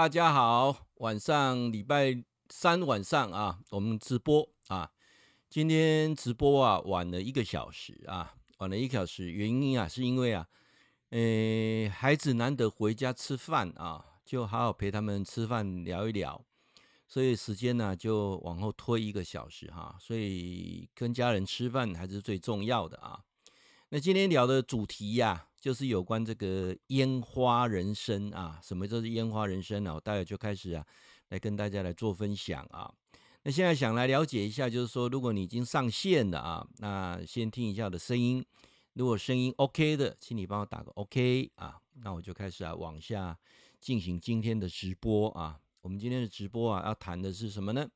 大家好，晚上礼拜三晚上啊，我们直播啊。今天直播啊，晚了一个小时啊，晚了一个小时，原因啊，是因为啊，呃，孩子难得回家吃饭啊，就好好陪他们吃饭聊一聊，所以时间呢就往后推一个小时哈。所以跟家人吃饭还是最重要的啊。那今天聊的主题呀、就是有关这个烟花人生啊，什么叫做烟花人生呢？我待会就开始啊，来跟大家来做分享啊。那现在想来了解一下，就是说，如果你已经上线了啊，那先听一下我的声音。如果声音 OK 的，请你帮我打个 OK 啊。那我就开始啊，往下进行今天的直播啊。我们今天的直播啊，要谈的是什么呢？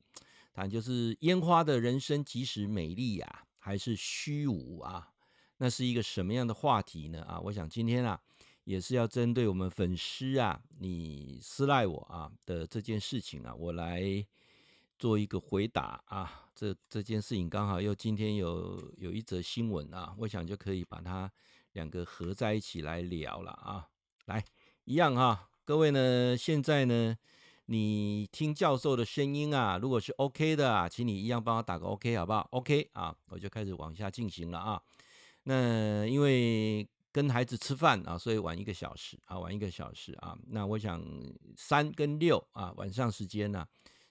谈就是烟花的人生，即使美丽、啊，还是虚无啊。那是一个什么样的话题呢？啊，我想今天啊，也是要针对我们粉丝啊，你私赖我啊的这件事情啊，我来做一个回答啊。这这件事情刚好又今天有有一则新闻啊，我想就可以把它两个合在一起来聊了啊。来，一样哈，各位呢，现在呢，你听教授的声音啊，如果是 OK 的啊，请你一样帮我打个 OK 好不好？OK 啊，我就开始往下进行了啊。那因为跟孩子吃饭啊，所以晚一个小时啊，晚一个小时啊。那我想三跟六啊，晚上时间呢，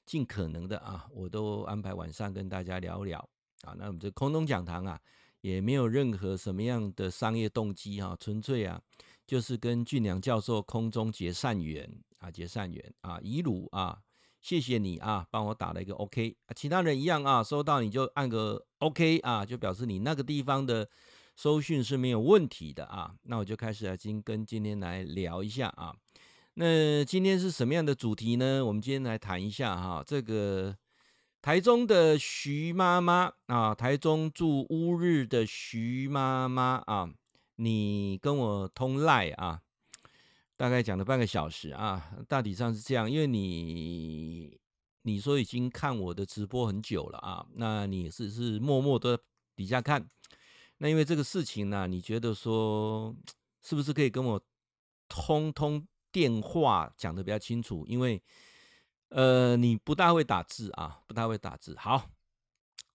尽可能的啊，我都安排晚上跟大家聊聊啊。那我们这空中讲堂啊，也没有任何什么样的商业动机啊，纯粹啊，就是跟俊良教授空中结善缘啊，结善缘啊。以鲁啊，谢谢你啊，帮我打了一个 OK。其他人一样啊，收到你就按个 OK 啊，就表示你那个地方的。收讯是没有问题的啊，那我就开始来今跟今天来聊一下啊。那今天是什么样的主题呢？我们今天来谈一下哈，这个台中的徐妈妈啊，台中住乌日的徐妈妈啊，你跟我通赖啊，大概讲了半个小时啊，大体上是这样，因为你你说已经看我的直播很久了啊，那你是是默默的底下看。那因为这个事情呢，你觉得说是不是可以跟我通通电话讲得比较清楚？因为呃，你不大会打字啊，不大会打字。好，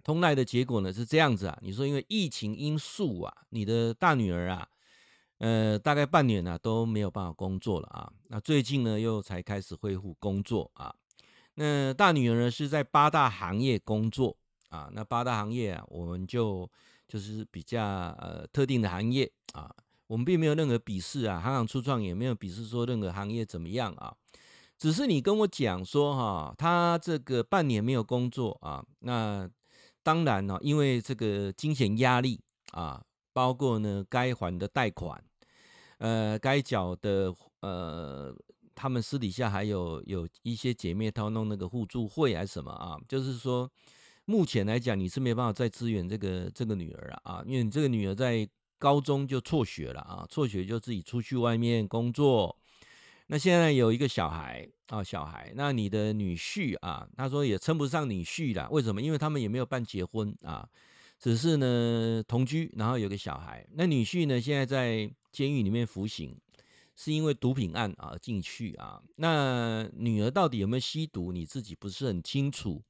通来的结果呢是这样子啊。你说因为疫情因素啊，你的大女儿啊，呃，大概半年呢都没有办法工作了啊。那最近呢又才开始恢复工作啊。那大女儿呢是在八大行业工作啊。那八大行业啊，我们就。就是比较呃特定的行业啊，我们并没有任何鄙视啊，行行出状元，也没有鄙视说任何行业怎么样啊，只是你跟我讲说哈，他这个半年没有工作啊，那当然呢，因为这个金钱压力啊，包括呢该还的贷款，呃该缴的呃，他们私底下还有有一些姐妹她弄那个互助会还是什么啊，就是说。目前来讲，你是没办法再支援这个这个女儿了啊，因为你这个女儿在高中就辍学了啊，辍学就自己出去外面工作。那现在有一个小孩啊，小孩，那你的女婿啊，他说也称不上女婿了，为什么？因为他们也没有办结婚啊，只是呢同居，然后有个小孩。那女婿呢，现在在监狱里面服刑，是因为毒品案啊进去啊。那女儿到底有没有吸毒，你自己不是很清楚。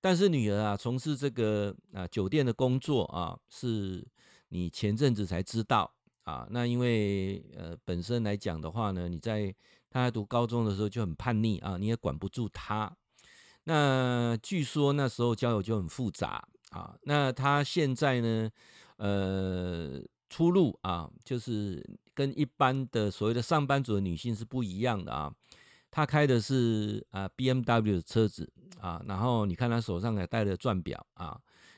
但是女儿啊，从事这个啊酒店的工作啊，是你前阵子才知道啊。那因为呃本身来讲的话呢，你在她在读高中的时候就很叛逆啊，你也管不住她。那据说那时候交友就很复杂啊。那她现在呢，呃出路啊，就是跟一般的所谓的上班族的女性是不一样的啊。他开的是啊 BMW 的车子。啊，然后你看他手上还戴了钻表啊，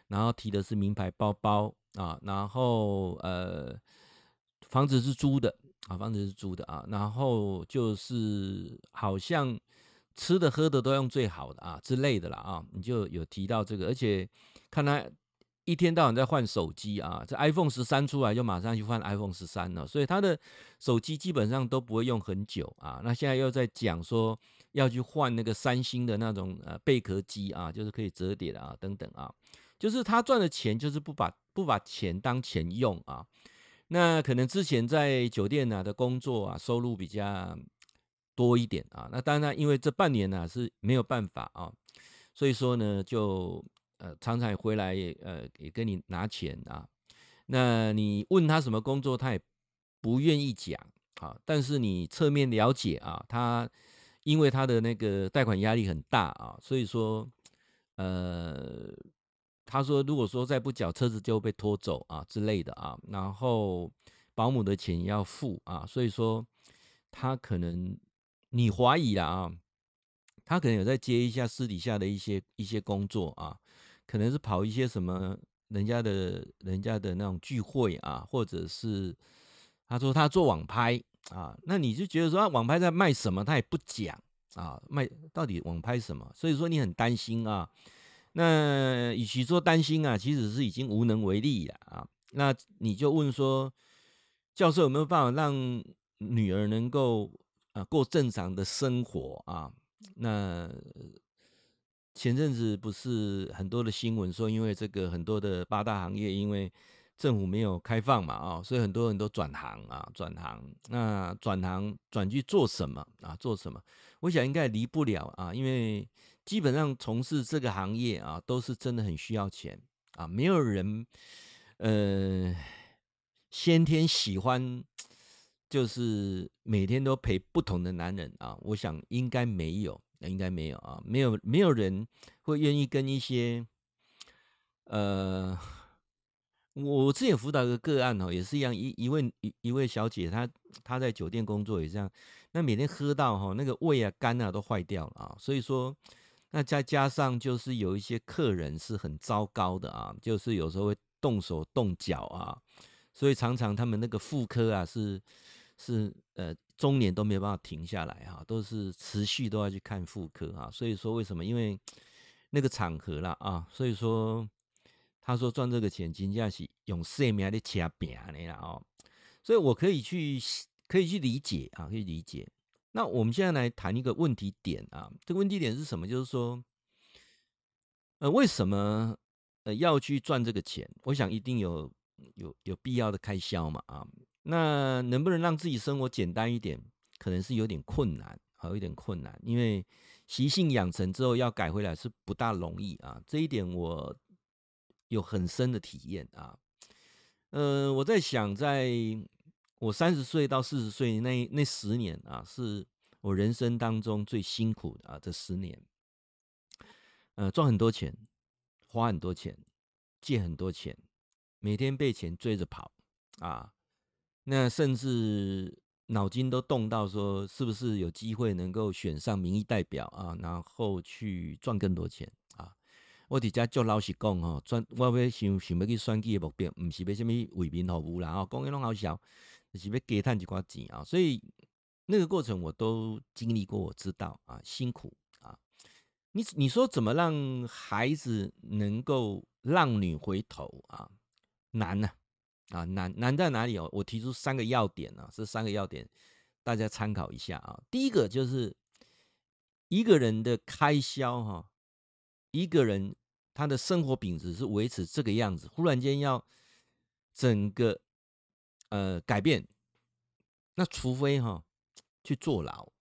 然后提的是名牌包包啊，然后呃，房子是租的啊，房子是租的啊，然后就是好像吃的喝的都用最好的啊之类的啦啊，你就有提到这个，而且看他一天到晚在换手机啊，这 iPhone 十三出来就马上去换 iPhone 十三了，所以他的手机基本上都不会用很久啊。那现在又在讲说。要去换那个三星的那种呃贝壳机啊，就是可以折叠的啊，等等啊，就是他赚的钱就是不把不把钱当钱用啊。那可能之前在酒店啊的工作啊，收入比较多一点啊。那当然，因为这半年呢、啊、是没有办法啊，所以说呢，就呃常常回来也呃也跟你拿钱啊。那你问他什么工作，他也不愿意讲啊。但是你侧面了解啊，他因为他的那个贷款压力很大啊，所以说呃。他说：“如果说再不缴，车子就会被拖走啊之类的啊，然后保姆的钱要付啊，所以说他可能你怀疑了啊，他可能有在接一下私底下的一些一些工作啊，可能是跑一些什么人家的人家的那种聚会啊，或者是他说他做网拍啊，那你就觉得说他网拍在卖什么，他也不讲啊，卖到底网拍什么，所以说你很担心啊。”那与其说担心啊，其实是已经无能为力了啊。那你就问说，教授有没有办法让女儿能够啊过正常的生活啊？那前阵子不是很多的新闻说，因为这个很多的八大行业因为政府没有开放嘛啊，所以很多人都转行啊，转行。那转行转去做什么啊？做什么？我想应该离不了啊，因为。基本上从事这个行业啊，都是真的很需要钱啊。没有人，呃，先天喜欢就是每天都陪不同的男人啊。我想应该没有，应该没有啊。没有没有人会愿意跟一些，呃，我之前辅导一个个案哦，也是一样，一一位一一位小姐，她她在酒店工作也这样，那每天喝到哈，那个胃啊肝啊都坏掉了啊，所以说。那再加上就是有一些客人是很糟糕的啊，就是有时候会动手动脚啊，所以常常他们那个妇科啊是是呃中年都没有办法停下来哈，都是持续都要去看妇科啊。所以说为什么？因为那个场合了啊，所以说他说赚这个钱金价是用生命的掐饼的啦哦，所以我可以去可以去理解啊，可以理解。那我们现在来谈一个问题点啊，这个问题点是什么？就是说，呃，为什么呃要去赚这个钱？我想一定有有有必要的开销嘛啊。那能不能让自己生活简单一点？可能是有点困难，好，有点困难，因为习性养成之后要改回来是不大容易啊。这一点我有很深的体验啊。呃，我在想在。我三十岁到四十岁那那十年啊，是我人生当中最辛苦的啊，这十年，呃，赚很多钱，花很多钱，借很多钱，每天被钱追着跑啊，那甚至脑筋都动到说，是不是有机会能够选上民意代表啊，然后去赚更多钱啊？我底下就老实讲哦，赚我要想想要去选举的目标，不是为什么为民服务啦，哦，讲的拢好笑。是要给他一块钱啊，所以那个过程我都经历过，我知道啊，辛苦啊。你你说怎么让孩子能够让女回头啊？难呢，啊难难在哪里哦？我提出三个要点啊，这三个要点大家参考一下啊。第一个就是一个人的开销哈，一个人他的生活品质是维持这个样子，忽然间要整个。呃，改变，那除非哈去坐牢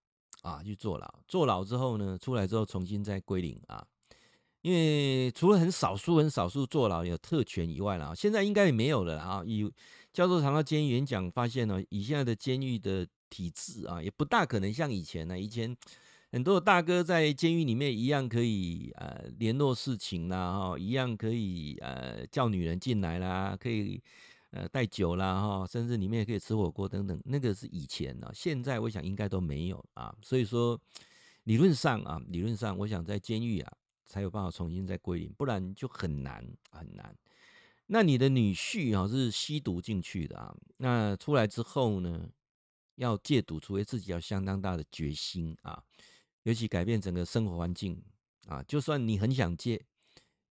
啊，去坐牢，坐牢之后呢，出来之后重新再归零啊。因为除了很少数、很少数坐牢有特权以外啦，现在应该也没有了啊。以教授常到监狱演讲发现呢，以现在的监狱的体制啊，也不大可能像以前呢。以前很多大哥在监狱里面一样可以呃联络事情啦，哈，一样可以呃叫女人进来啦，可以。呃，带酒啦哈，甚至里面也可以吃火锅等等，那个是以前呢，现在我想应该都没有啊。所以说，理论上啊，理论上，我想在监狱啊才有办法重新再归零，不然就很难很难。那你的女婿啊是吸毒进去的啊，那出来之后呢，要戒毒，除非自己要相当大的决心啊，尤其改变整个生活环境啊，就算你很想戒。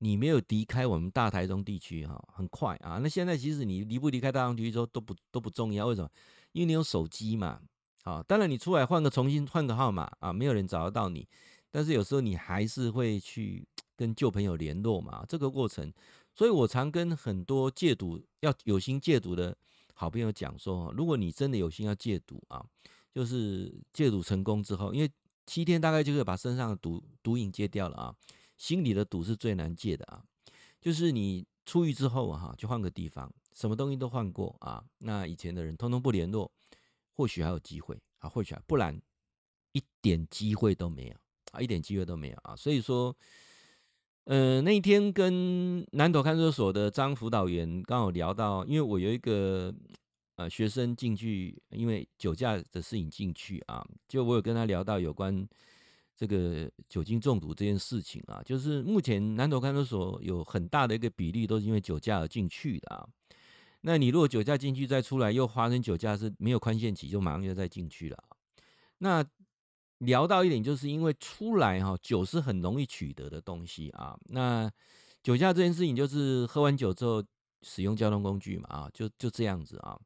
你没有离开我们大台中地区哈，很快啊。那现在其实你离不离开大中地区都都不都不重要，为什么？因为你有手机嘛。啊，当然你出来换个重新换个号码啊，没有人找得到你。但是有时候你还是会去跟旧朋友联络嘛。这个过程，所以我常跟很多戒毒要有心戒毒的好朋友讲说，如果你真的有心要戒毒啊，就是戒赌成功之后，因为七天大概就可以把身上的毒毒瘾戒掉了啊，心里的毒是最难戒的啊。就是你出狱之后哈，就换个地方，什么东西都换过啊，那以前的人通通不联络，或许还有机会啊，或许不然一点机会都没有啊，一点机会都没有啊。所以说，呃，那一天跟南投看守所的张辅导员刚好聊到，因为我有一个。呃，学生进去，因为酒驾的事情进去啊，就我有跟他聊到有关这个酒精中毒这件事情啊，就是目前南投看守所有很大的一个比例都是因为酒驾而进去的啊。那你如果酒驾进去再出来又发生酒驾，是没有宽限期，就马上就再进去了。那聊到一点，就是因为出来哈，酒是很容易取得的东西啊。那酒驾这件事情，就是喝完酒之后使用交通工具嘛啊，就就这样子啊。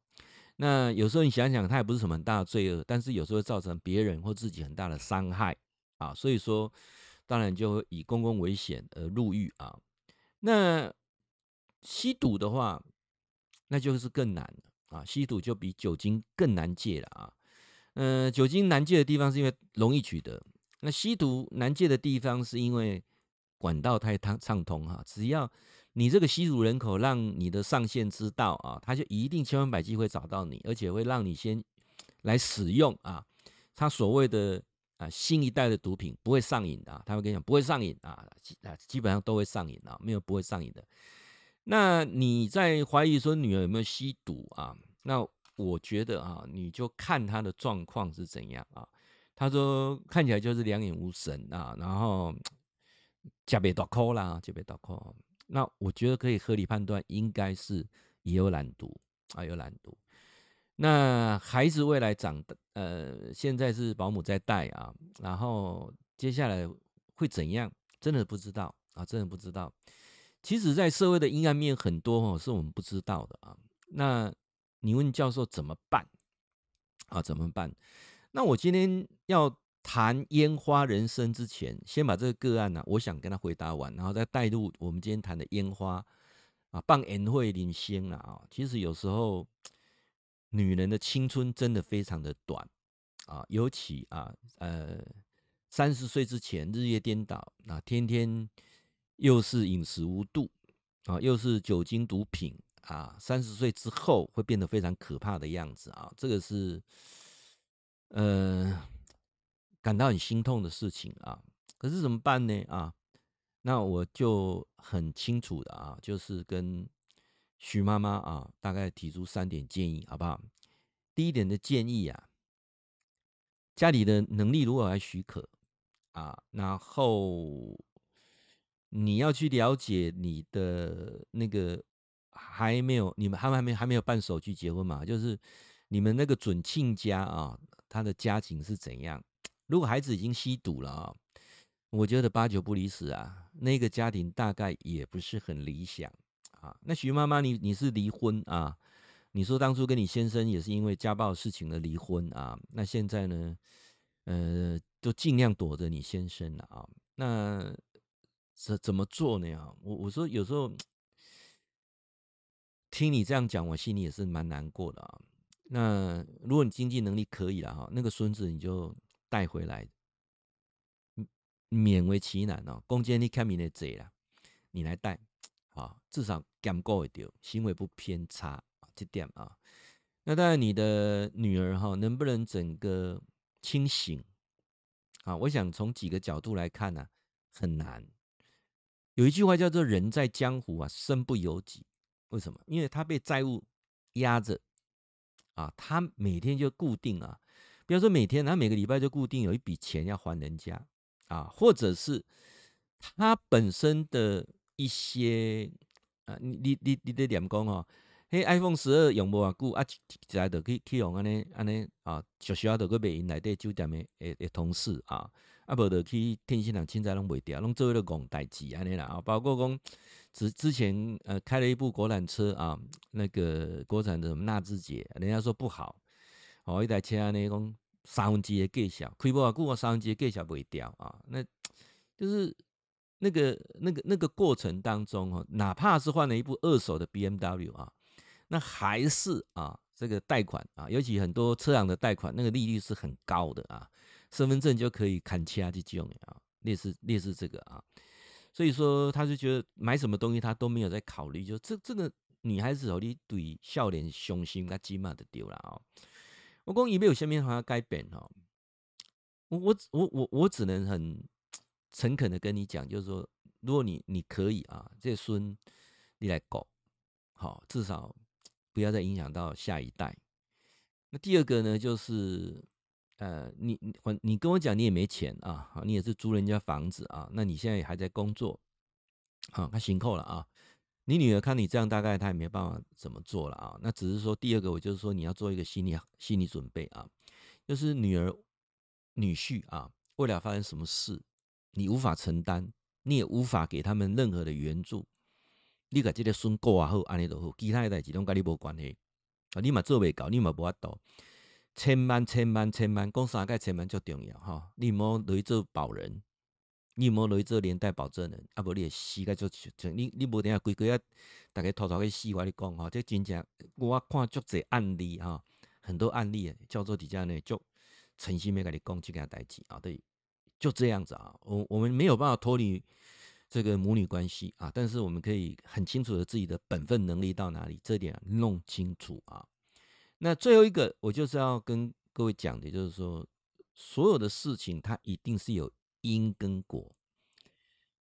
那有时候你想想，他也不是什么很大的罪恶，但是有时候会造成别人或自己很大的伤害啊，所以说当然就会以公共危险而入狱啊。那吸毒的话，那就是更难了啊，吸毒就比酒精更难戒了啊。嗯，酒精难戒的地方是因为容易取得，那吸毒难戒的地方是因为管道太畅畅通哈，只要。你这个吸毒人口，让你的上线知道啊，他就一定千方百计会找到你，而且会让你先来使用啊，他所谓的啊新一代的毒品不会上瘾的，他会跟你讲不会上瘾啊，啊基本上都会上瘾啊，没有不会上瘾的。那你在怀疑说女儿有没有吸毒啊？那我觉得啊，你就看他的状况是怎样啊。他说看起来就是两眼无神啊，然后加别多扣啦，加别多扣。那我觉得可以合理判断，应该是也有染毒啊，有染毒。那孩子未来长的，呃，现在是保姆在带啊，然后接下来会怎样，真的不知道啊，真的不知道。其实，在社会的阴暗面很多哦，是我们不知道的啊。那你问教授怎么办啊？怎么办？那我今天要。谈烟花人生之前，先把这个个案呢、啊，我想跟他回答完，然后再带入我们今天谈的烟花啊，办宴会领先了啊。其实有时候，女人的青春真的非常的短啊，尤其啊，呃，三十岁之前日夜颠倒啊，天天又是饮食无度啊，又是酒精毒品啊，三十岁之后会变得非常可怕的样子啊，这个是，呃。感到很心痛的事情啊，可是怎么办呢？啊，那我就很清楚的啊，就是跟徐妈妈啊，大概提出三点建议，好不好？第一点的建议啊，家里的能力如果还许可啊，然后你要去了解你的那个还没有，你们还还没还没有办手续结婚嘛？就是你们那个准亲家啊，他的家庭是怎样？如果孩子已经吸毒了啊，我觉得八九不离十啊，那个家庭大概也不是很理想啊。那徐妈妈，你你是离婚啊？你说当初跟你先生也是因为家暴事情的离婚啊？那现在呢？呃，都尽量躲着你先生了啊。那怎怎么做呢？我我说有时候听你这样讲，我心里也是蛮难过的啊。那如果你经济能力可以了哈，那个孙子你就。带回来，勉为其难哦。攻击你看你的贼了，你来带啊，至少敢过一点，行为不偏差这点啊。那当然，你的女儿哈，能不能整个清醒啊？我想从几个角度来看呢、很难。有一句话叫做“人在江湖啊，身不由己”。为什么？因为他被债务压着啊，他每天就固定啊。比如说每天，他每个礼拜就固定有一笔钱要还人家啊，或者是他本身的一些啊，你你你你得点讲哦，嘿，iPhone 十二用无偌久啊，起来就去去用安尼安尼啊，小小的个卖因内底酒店的诶诶同事啊，啊无得去天星人凊彩拢卖掉，拢做为了戆代志安尼啦啊，包括讲之之前呃开了一部国产车啊，那个国产的什么纳智捷，人家说不好。哦，一台车安尼讲三分之一的计小，开不啊久，我三分之一计小卖掉啊。那就是那个那个那个过程当中哦，哪怕是换了一部二手的 BMW 啊，那还是啊这个贷款啊，尤其很多车行的贷款，那个利率是很高的啊，身份证就可以砍掐这种啊，类似类似这个啊，所以说他就觉得买什么东西他都没有在考虑，就这这个女孩子哦，你对笑脸雄心他起码的丢了啊。我讲伊没有下面好像改变哦，我我我我我只能很诚恳的跟你讲，就是说，如果你你可以啊，这孙你来搞，好，至少不要再影响到下一代。那第二个呢，就是呃，你你你跟我讲你也没钱啊，你也是租人家房子啊，那你现在也还在工作，好，他行扣了啊。你女儿看你这样，大概她也没办法怎么做了啊。那只是说，第二个，我就是说，你要做一个心理心理准备啊，就是女儿、女婿啊，未来发生什么事，你无法承担，你也无法给他们任何的援助。你把这个孙过啊好，安尼都好，其他的代志拢跟你无关系啊。你嘛做未到，你嘛无法度。千万千万千万，讲三个千万最重要哈。你莫落去做保人。你莫落去做连带保证人，啊无你会死个就就你你无等下规个啊，大家偷偷去死，我你讲哈，这真正我看足侪案例哈，很多案例啊叫做底下呢，就诚心没跟你讲这件代志啊，对，就这样子啊，我我们没有办法脱离这个母女关系啊，但是我们可以很清楚的自己的本分能力到哪里，这点弄清楚啊。那最后一个，我就是要跟各位讲的，就是说所有的事情它一定是有。因跟果，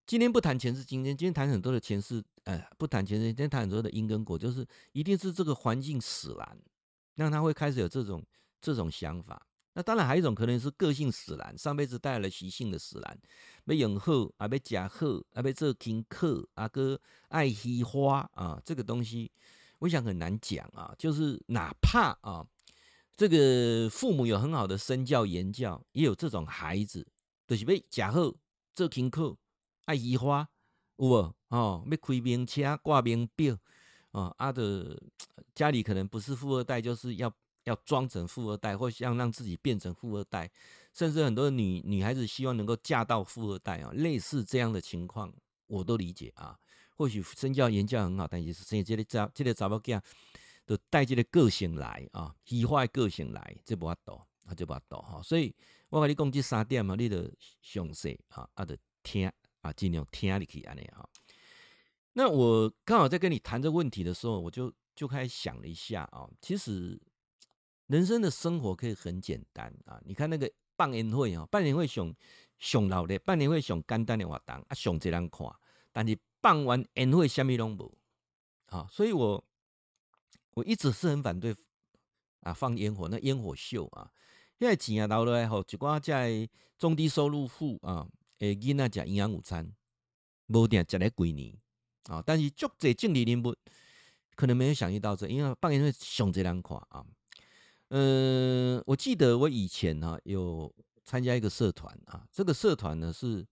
今天不谈前世今天，今天谈很多的前世，呃，不谈前世，今天谈很多的因跟果，就是一定是这个环境使然，让他会开始有这种这种想法。那当然还有一种可能是个性使然，上辈子带来了习性的使然，要用好啊，要吃好啊，要做功课啊，哥爱惜花啊，这个东西我想很难讲啊。就是哪怕啊，这个父母有很好的身教言教，也有这种孩子。就是要食好做功课，爱移花有无？哦，要开名车挂名表，哦，啊的 家里可能不是富二代，就是要要装成富二代，或想让自己变成富二代，甚至很多女女孩子希望能够嫁到富二代啊，类似这样的情况，我都理解啊。或许身教言教很好，但是生这个查这个查某囝，就带这个个性来啊，移花个性来，这无法度，啊，这无法度哈，所以。我跟你讲这三点嘛，你得详细啊，啊，得听啊，尽量听你去安尼哈。那我刚好在跟你谈这问题的时候，我就就开始想了一下啊。其实人生的生活可以很简单啊。你看那个办年会啊，办年会上上闹的，办年会上简单的活动啊，上济人看。但是办完宴会什么拢无啊，所以我我一直是很反对啊放烟火，那烟火秀啊。因为钱啊，留落来后，一寡在中低收入户啊，诶，囡仔食营养午餐，无定食咧几年啊。但是足侪政治人物可能没有想到这，因为放烟会上济人看啊。嗯、我记得我以前哈、有参加一个社团啊，这个社团呢是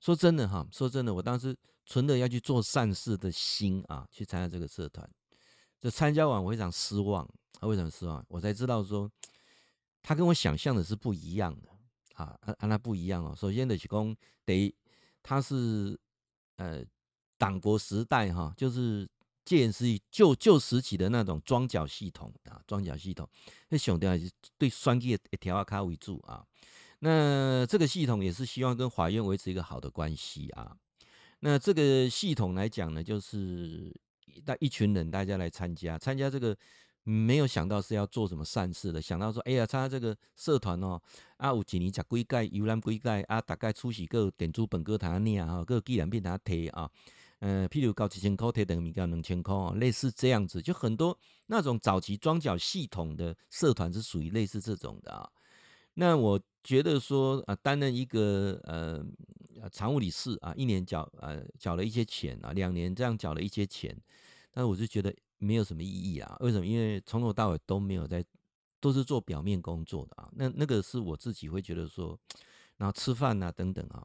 说真的哈、说真的，我当时存着要去做善事的心啊，去参加这个社团。就参加完我非常失望，啊，为什么失望？我才知道说。他跟我想象的是不一样的啊，啊，那不一样哦。首先的是讲，得他是呃党国时代哈，就是建是旧旧时期的那种桩脚系统啊，桩脚系统。那兄弟是对双击一条啊卡为主啊。那这个系统也是希望跟法院维持一个好的关系啊。那这个系统来讲呢，就是带一群人大家来参加，参加这个。没有想到是要做什么善事的，想到说，哎呀，参加这个社团哦，啊，有几年吃几届游览几届啊，大概出席个点珠本个堂念啊，个纪念品他提啊，呃，譬如交一千块提等于交两千块，类似这样子，就很多那种早期装脚系统的社团是属于类似这种的啊。那我觉得说啊，担任一个呃常务理事啊，一年缴呃缴了一些钱啊，两年这样缴了一些钱，但是我就觉得。没有什么意义啊？为什么？因为从头到尾都没有在，都是做表面工作的啊。那那个是我自己会觉得说，然后吃饭啊等等啊，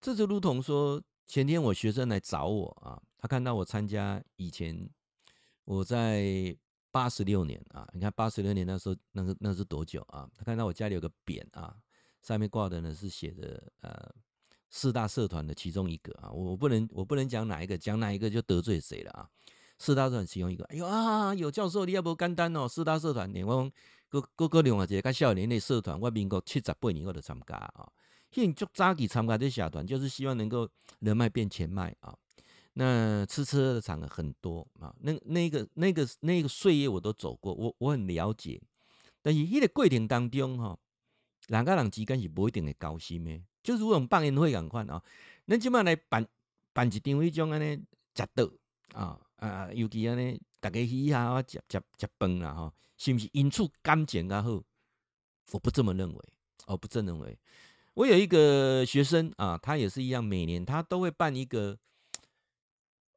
这就如同说，前天我学生来找我啊，他看到我参加以前我在八十六年啊，你看八十六年那时候那个那是多久啊？他看到我家里有个匾啊，上面挂的呢是写的呃四大社团的其中一个啊，我不能我不能讲哪一个，讲哪一个就得罪谁了啊。四大社团其中一个。哎呦啊，有教授你也不简单哦，四大社团，连我各各个另外一个较少年的社团，我民国七十八年我都参加啊。很足早期参加这社团，就是希望能够人脉变钱脉啊。那吃车的场合很多啊，那那个那个那个岁月我都走过，我我很了解。但是迄个过程当中哈，人甲人之间是不一定会交心的，就是如同办宴会共款啊。咱即摆来办办一场迄种安尼食桌啊啊，尤其安尼大家嘻哈啊食食食饭啦吼，是毋是因此感情较好？我不这么认为，我不这么认为。我有一个学生啊，他也是一样，每年他都会办一个。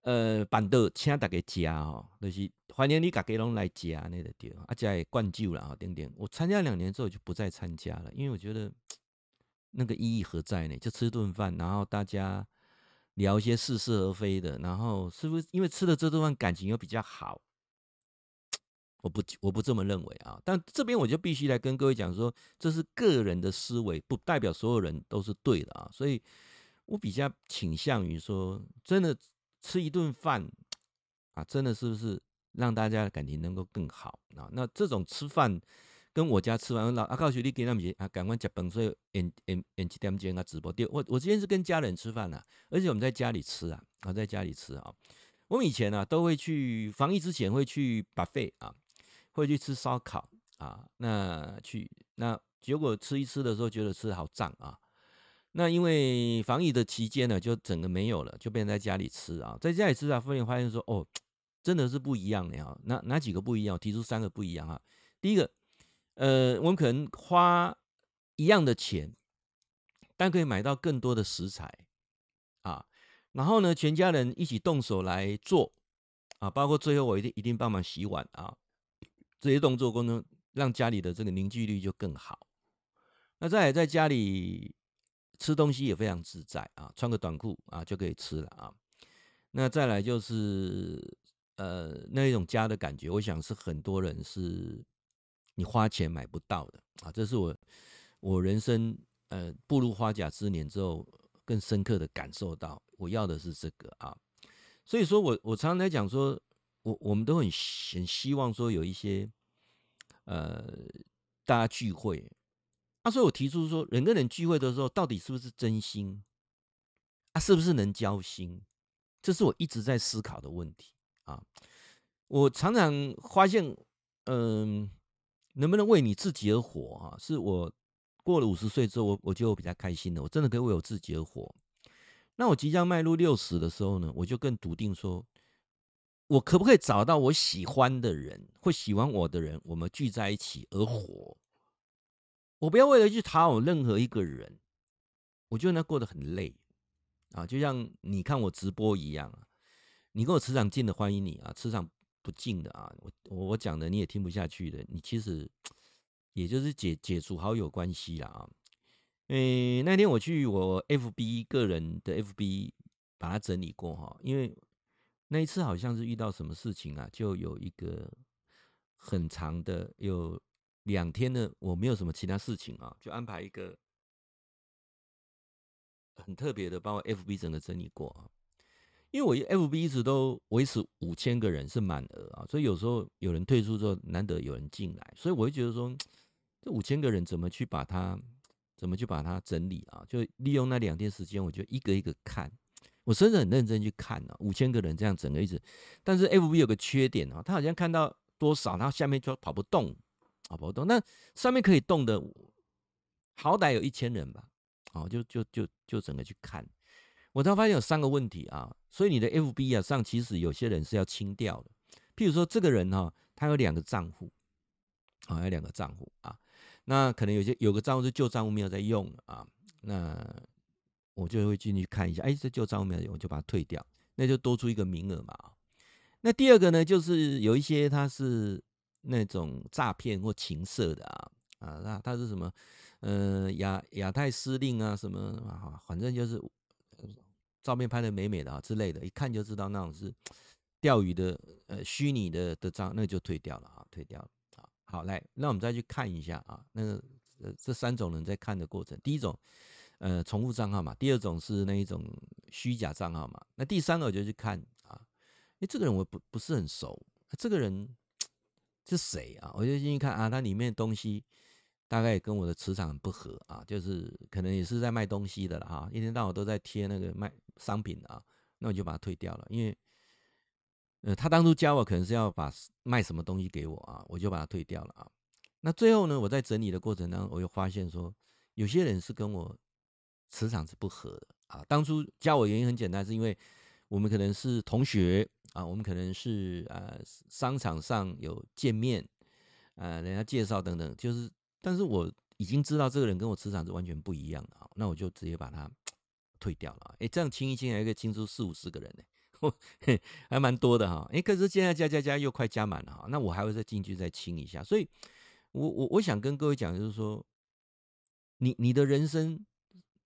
呃，办桌请大家食吼，就是欢迎你大家拢来食那个对，啊，加灌酒啦，等等。我参加两年之后就不再参加了，因为我觉得那个意义何在呢？就吃顿饭，然后大家聊一些似是而非的，然后是不是因为吃了这顿饭感情又比较好？我不我不这么认为啊。但这边我就必须来跟各位讲说，这是个人的思维，不代表所有人都是对的啊。所以我比较倾向于说，真的。吃一顿饭啊，真的是不是让大家的感情能够更好啊？那这种吃饭跟我家吃完，老阿告诉你给他们啊，赶快吃饭，所以演演演几点钟啊直播。对，我我今天是跟家人吃饭呐，而且我们在家里吃啊，啊，在家里吃啊。我们以前呢都会去防疫之前会去 buffet 啊，会去吃烧烤啊，那去那结果吃一吃的时候觉得吃的好胀啊。那因为防疫的期间呢，就整个没有了，就变成在家里吃啊，在家里吃啊，后面发现说，哦，真的是不一样的哈。哪哪几个不一样？提出三个不一样哈。第一个，呃，我们可能花一样的钱，但可以买到更多的食材啊。然后呢，全家人一起动手来做啊，包括最后我一定一定帮忙洗碗啊，这些动作功能让家里的这个凝聚力就更好。那再来在家里。吃东西也非常自在啊，穿个短裤啊就可以吃了啊。那再来就是呃那一种家的感觉，我想是很多人是你花钱买不到的啊。这是我我人生呃步入花甲之年之后更深刻的感受到，我要的是这个啊。所以说我我常常来讲说，我我们都很很希望说有一些呃大家聚会。他说：“我提出说，人跟人聚会的时候，到底是不是真心？啊，是不是能交心？这是我一直在思考的问题啊。我常常发现，嗯，能不能为你自己而活啊？是我过了五十岁之后，我我觉得我比较开心的，我真的可以为我自己而活。那我即将迈入六十的时候呢，我就更笃定说，我可不可以找到我喜欢的人，会喜欢我的人，我们聚在一起而活？”我不要为了去讨好任何一个人，我觉得那过得很累啊，就像你看我直播一样，你跟我磁场近的欢迎你啊，磁场不近的啊，我我讲的你也听不下去的，你其实也就是解解除好友关系了啊。诶，那天我去我 FB 个人的 FB 把它整理过哈，因为那一次好像是遇到什么事情啊，就有一个很长的有。两天呢，我没有什么其他事情啊，就安排一个很特别的，把我 FB 整个整理过啊。因为我 FB 一直都维持五千个人是满额啊，所以有时候有人退出之后，难得有人进来，所以我会觉得说，这五千个人怎么去把它，怎么去把它整理啊？就利用那两天时间，我就一个一个看，我甚至很认真去看啊。五千个人这样整个一直，但是 FB 有个缺点啊，他好像看到多少，他下面就跑不动。跑不动，那上面可以动的，好歹有一千人吧，哦，就就就就整个去看，我才发现有三个问题啊，所以你的 FB 啊上其实有些人是要清掉的，譬如说这个人哈，他有两个账户，啊，有两个账户啊，那可能有些有个账户是旧账户没有在用啊，那我就会进去看一下，哎，这旧账户没有用，我就把它退掉，那就多出一个名额嘛。那第二个呢，就是有一些他是。那种诈骗或情色的啊啊，那他是什么？呃，亚亚太司令啊，什么啊？反正就是照片拍的美美的啊之类的，一看就知道那种是钓鱼的，呃，虚拟的的账，那就退掉了啊，退掉了啊。好，来，那我们再去看一下啊，那个，这三种人在看的过程，第一种呃，重复账号嘛，第二种是那一种虚假账号嘛，那第三个我就去看啊，哎，这个人我不不是很熟，这个人 是谁啊？我就进去看啊，他里面的东西大概也跟我的磁场不合啊，就是可能也是在卖东西的了哈，一天到晚都在贴那个卖商品啊，那我就把它退掉了，因为呃，他当初教我可能是要把卖什么东西给我啊，我就把它退掉了啊。那最后呢，我在整理的过程当中，我又发现说，有些人是跟我磁场是不合的啊。当初教我原因很简单，是因为我们可能是同学啊，我们可能是呃商场上有见面，呃人家介绍等等，就是，但是我已经知道这个人跟我磁场是完全不一样的啊，那我就直接把他 退掉了。哎，这样清一清，还可以清出四五十个人呢，还蛮多的哈。哎，可是现在加加加又快加满了哈，那我还会再进去再清一下，所以。我我我想跟各位讲，就是说，你你的人生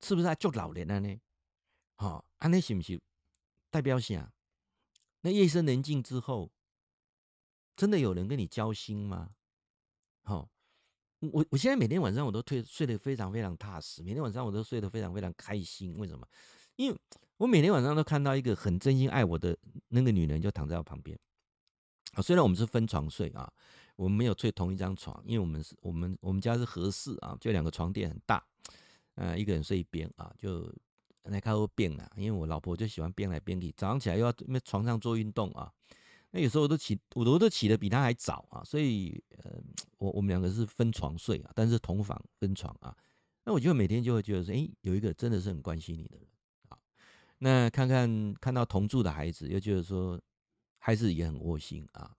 是不是还就老年了呢？好，安那是不是代表啥？那夜深人静之后，真的有人跟你交心吗？好，我我现在每天晚上我都睡睡得非常非常踏实，每天晚上我都睡得非常非常开心。为什么？因为我每天晚上都看到一个很真心爱我的那个女人，就躺在我旁边。啊，虽然我们是分床睡啊。我们没有睡同一张床，因为我们是我们我们家是合适啊，就两个床垫很大，呃，一个人睡一边啊，就来开会变了。因为我老婆就喜欢变来变去，早上起来又要在床上做运动啊，那有时候我都起，我都都起得比他还早啊，所以呃，我我们两个是分床睡啊，但是同房分床啊，那我就每天就会觉得说，哎，有一个真的是很关心你的人啊，那看看看到同住的孩子，又觉得说孩子也很窝心啊。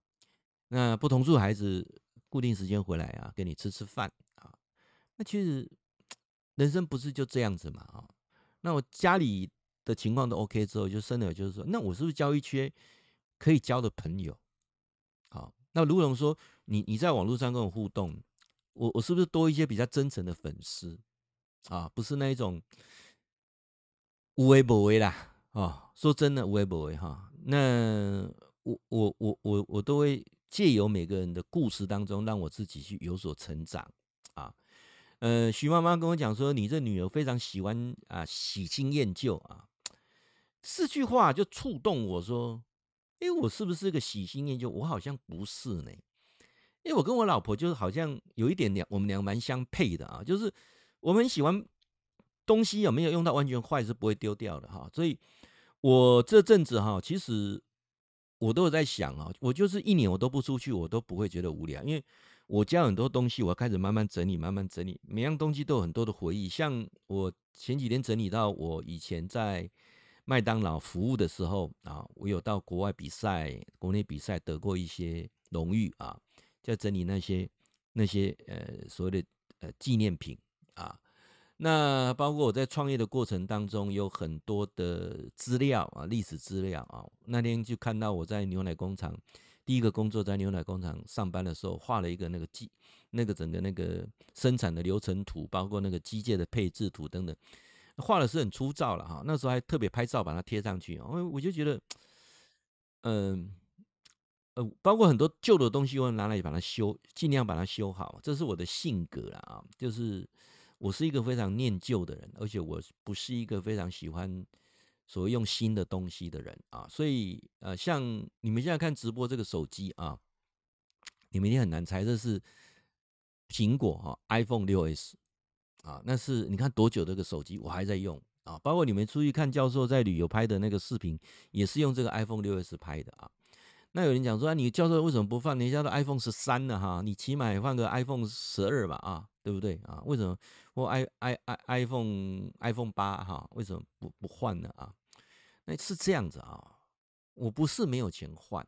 那不同住孩子固定时间回来啊，跟你吃吃饭啊。那其实人生不是就这样子嘛啊。那我家里的情况都 OK 之后，就生了就是说，那我是不是交一缺可以交的朋友？好，那如果说你你在网络上跟我互动，我我是不是多一些比较真诚的粉丝啊？不是那一种无为不为啦啊。说真的无为不为哈。那我我我我我都会。借由每个人的故事当中，让我自己去有所成长啊。呃，徐妈妈跟我讲说，你这女儿非常喜欢啊，喜新厌旧啊。四句话就触动我说，哎，我是不是个喜新厌旧？我好像不是呢。因为我跟我老婆就是好像有一点两，我们俩蛮相配的啊。就是我们喜欢东西有没有用到完全坏是不会丢掉的哈。所以我这阵子哈，其实。我都有在想啊，我就是一年我都不出去，我都不会觉得无聊，因为我家很多东西，我要开始慢慢整理，慢慢整理，每样东西都有很多的回忆。像我前几天整理到我以前在麦当劳服务的时候啊，我有到国外比赛、国内比赛得过一些荣誉啊，在整理那些那些呃所谓的呃纪念品啊。那包括我在创业的过程当中，有很多的资料啊，历史资料啊。那天就看到我在牛奶工厂第一个工作，在牛奶工厂上班的时候，画了一个那个机，那个整个那个生产的流程图，包括那个机械的配置图等等，画的是很粗糙了哈。那时候还特别拍照把它贴上去，我我就觉得，嗯呃，包括很多旧的东西，我拿来把它修，尽量把它修好，这是我的性格了啊，就是。我是一个非常念旧的人，而且我不是一个非常喜欢所谓用新的东西的人啊，所以呃，像你们现在看直播这个手机啊，你们也很难猜这是苹果哈、啊、iPhone 6s 啊，那是你看多久这个手机我还在用啊，包括你们出去看教授在旅游拍的那个视频，也是用这个 iPhone 6s 拍的啊。那有人讲说，你教授为什么不放人家的 iPhone 十三呢？哈，你起码也放个 iPhone 十二吧，啊，对不对啊？为什么或 i i i iPhone iPhone 八哈？为什么不不换呢？啊，那是这样子啊，我不是没有钱换，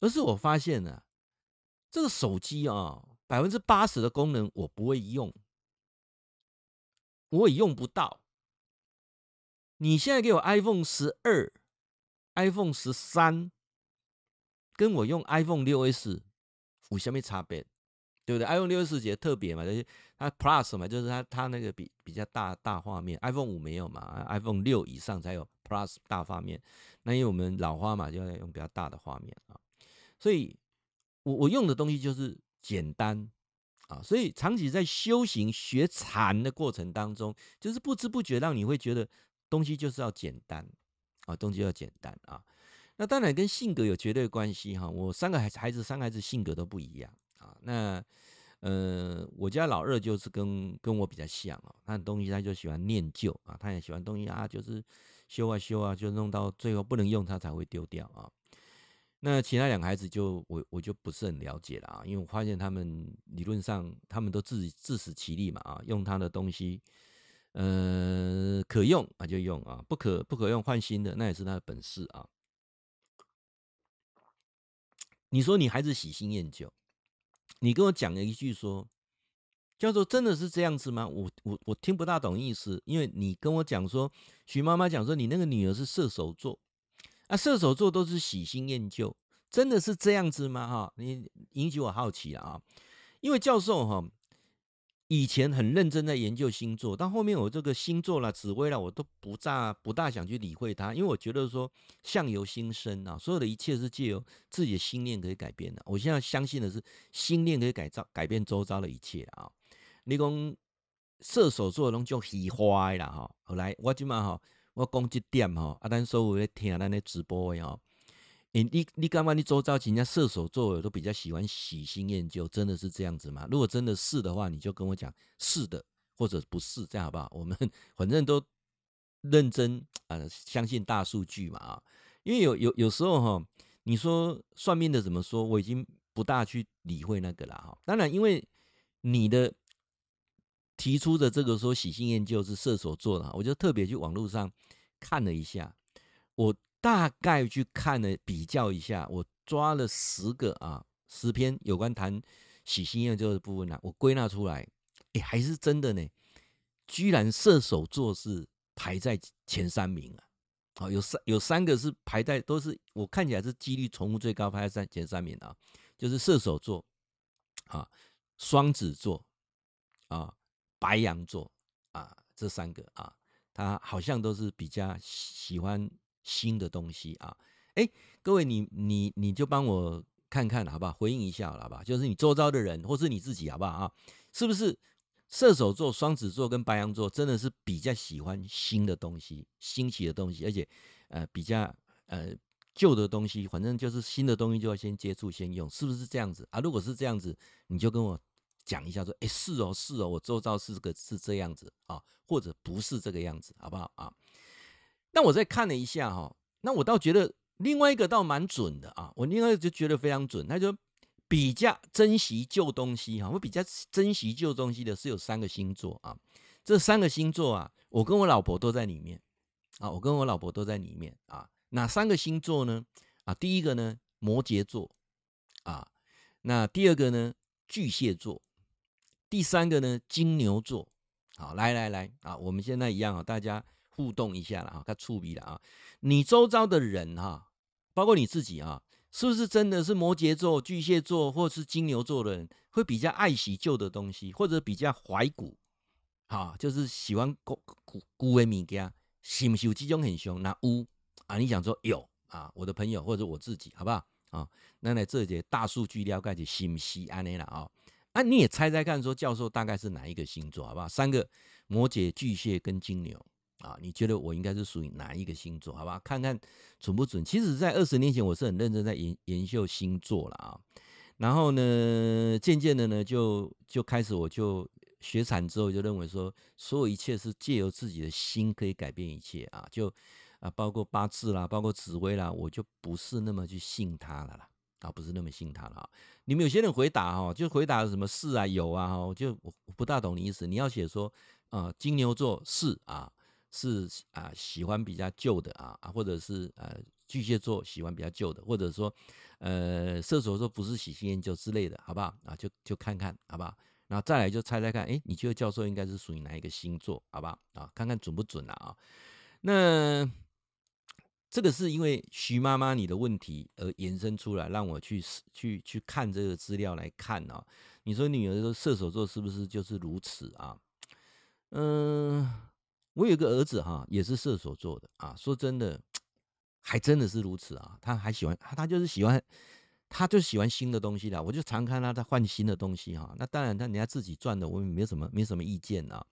而是我发现呢，这个手机啊，百分之八十的功能我不会用，我也用不到。你现在给我 iPhone 十二、iPhone 十三。跟我用 iPhone 6s 有什么差别？对不对？iPhone 6s 也特别嘛，就是它 Plus 嘛，就是它它那个比比较大大画面，iPhone 5没有嘛，iPhone 6以上才有 Plus 大画面。那因为我们老花嘛，就要用比较大的画面啊。所以我我用的东西就是简单啊。所以长期在修行学禅的过程当中，就是不知不觉让你会觉得东西就是要简单啊，东西要简单啊。那当然跟性格有绝对关系哈。我三个孩，孩子三个孩子性格都不一样啊。那呃，我家老二就是跟跟我比较像哦，他的东西他就喜欢念旧啊，他也喜欢东西啊，就是修啊修啊，就弄到最后不能用，他才会丢掉啊。那其他两个孩子就我我就不是很了解了啊，因为我发现他们理论上他们都自自食其力嘛啊，用他的东西，呃，可用啊就用啊，不可不可用换新的，那也是他的本事啊。你说你孩子喜新厌旧，你跟我讲了一句说，叫做真的是这样子吗？我我我听不大懂意思，因为你跟我讲说，徐妈妈讲说你那个女儿是射手座，啊，射手座都是喜新厌旧，真的是这样子吗？哈，你引起我好奇了啊，因为教授哈。以前很认真在研究星座，但后面我这个星座啦、紫微啦，我都不大不大想去理会它，因为我觉得说相由心生啊，所有的一切是借由自己的心念可以改变的。我现在相信的是心念可以改造改变周遭的一切啊。你讲射手座拢就喜欢啦哈，后来我今嘛哈，我讲这点哈，啊，咱所有咧听咱咧直播的哈。你你干嘛？你周遭人家射手座的都比较喜欢喜新厌旧，真的是这样子吗？如果真的是的话，你就跟我讲是的，或者不是，这样好不好？我们 反正都认真啊、呃，相信大数据嘛啊。因为有有有时候哈，你说算命的怎么说，我已经不大去理会那个了哈。当然，因为你的提出的这个说喜新厌旧是射手座的，我就特别去网络上看了一下，我。大概去看了比较一下，我抓了十个啊，十篇有关谈喜新厌旧的部分呢、啊，我归纳出来，哎，还是真的呢，居然射手座是排在前三名啊，好，有三有三个是排在都是我看起来是几率重复最高，排在三前三名啊，就是射手座啊、双子座啊、白羊座啊这三个啊，他好像都是比较喜欢。新的东西啊，哎，各位你你你就帮我看看好不好？回应一下好吧？就是你周遭的人或是你自己好不好啊？是不是射手座、双子座跟白羊座真的是比较喜欢新的东西、新奇的东西，而且呃比较呃旧的东西，反正就是新的东西就要先接触、先用，是不是这样子啊？如果是这样子，你就跟我讲一下说，哎，是哦，是哦，我周遭是个是这样子啊，或者不是这个样子，好不好啊？那我再看了一下哈，那我倒觉得另外一个倒蛮准的啊，我另外就觉得非常准。他就比较珍惜旧东西哈，我比较珍惜旧东西的是有三个星座啊，这三个星座啊，我跟我老婆都在里面啊，我跟我老婆都在里面啊。哪三个星座呢？啊，第一个呢，摩羯座啊，那第二个呢，巨蟹座，第三个呢，金牛座。好，来来来啊，我们现在一样啊，大家。互动一下了啊，他触笔了啊！你周遭的人哈，包括你自己啊，是不是真的是摩羯座、巨蟹座或是金牛座的人，会比较爱惜旧的东西，或者比较怀古？哈，就是喜欢古古古的物件，是不是有这种很凶？那有啊，你想说有啊？我的朋友或者我自己，好不好啊？那来这节大数据了解就是不是安尼了啊？啊，你也猜猜看，说教授大概是哪一个星座，好不好？三个：摩羯、巨蟹跟金牛。啊，你觉得我应该是属于哪一个星座？好不好，看看准不准。其实，在二十年前，我是很认真在研研究星座了啊。然后呢，渐渐的呢，就就开始我就学禅之后，就认为说，所有一切是借由自己的心可以改变一切啊。就啊，包括八字啦，包括紫微啦，我就不是那么去信他了啦。啊，不是那么信他了。你们有些人回答哈，就回答什么是啊，有啊，哈，就我我不大懂你意思。你要写说啊，金牛座是啊。是啊，喜欢比较旧的啊，或者是呃巨蟹座喜欢比较旧的，或者说呃射手座不是喜新厌旧之类的，好不好啊？就就看看好不好？然后再来就猜猜看，哎，你觉得教授应该是属于哪一个星座，好不好啊？看看准不准啊？那这个是因为徐妈妈你的问题而延伸出来，让我去去去看这个资料来看啊。你说女儿说射手座是不是就是如此啊？嗯。我有个儿子哈，也是射手座的啊。说真的，还真的是如此啊。他还喜欢他，就是喜欢，他就喜欢新的东西的。我就常看他在换新的东西哈。那当然，他人家自己赚的，我也没什么没什么意见啊。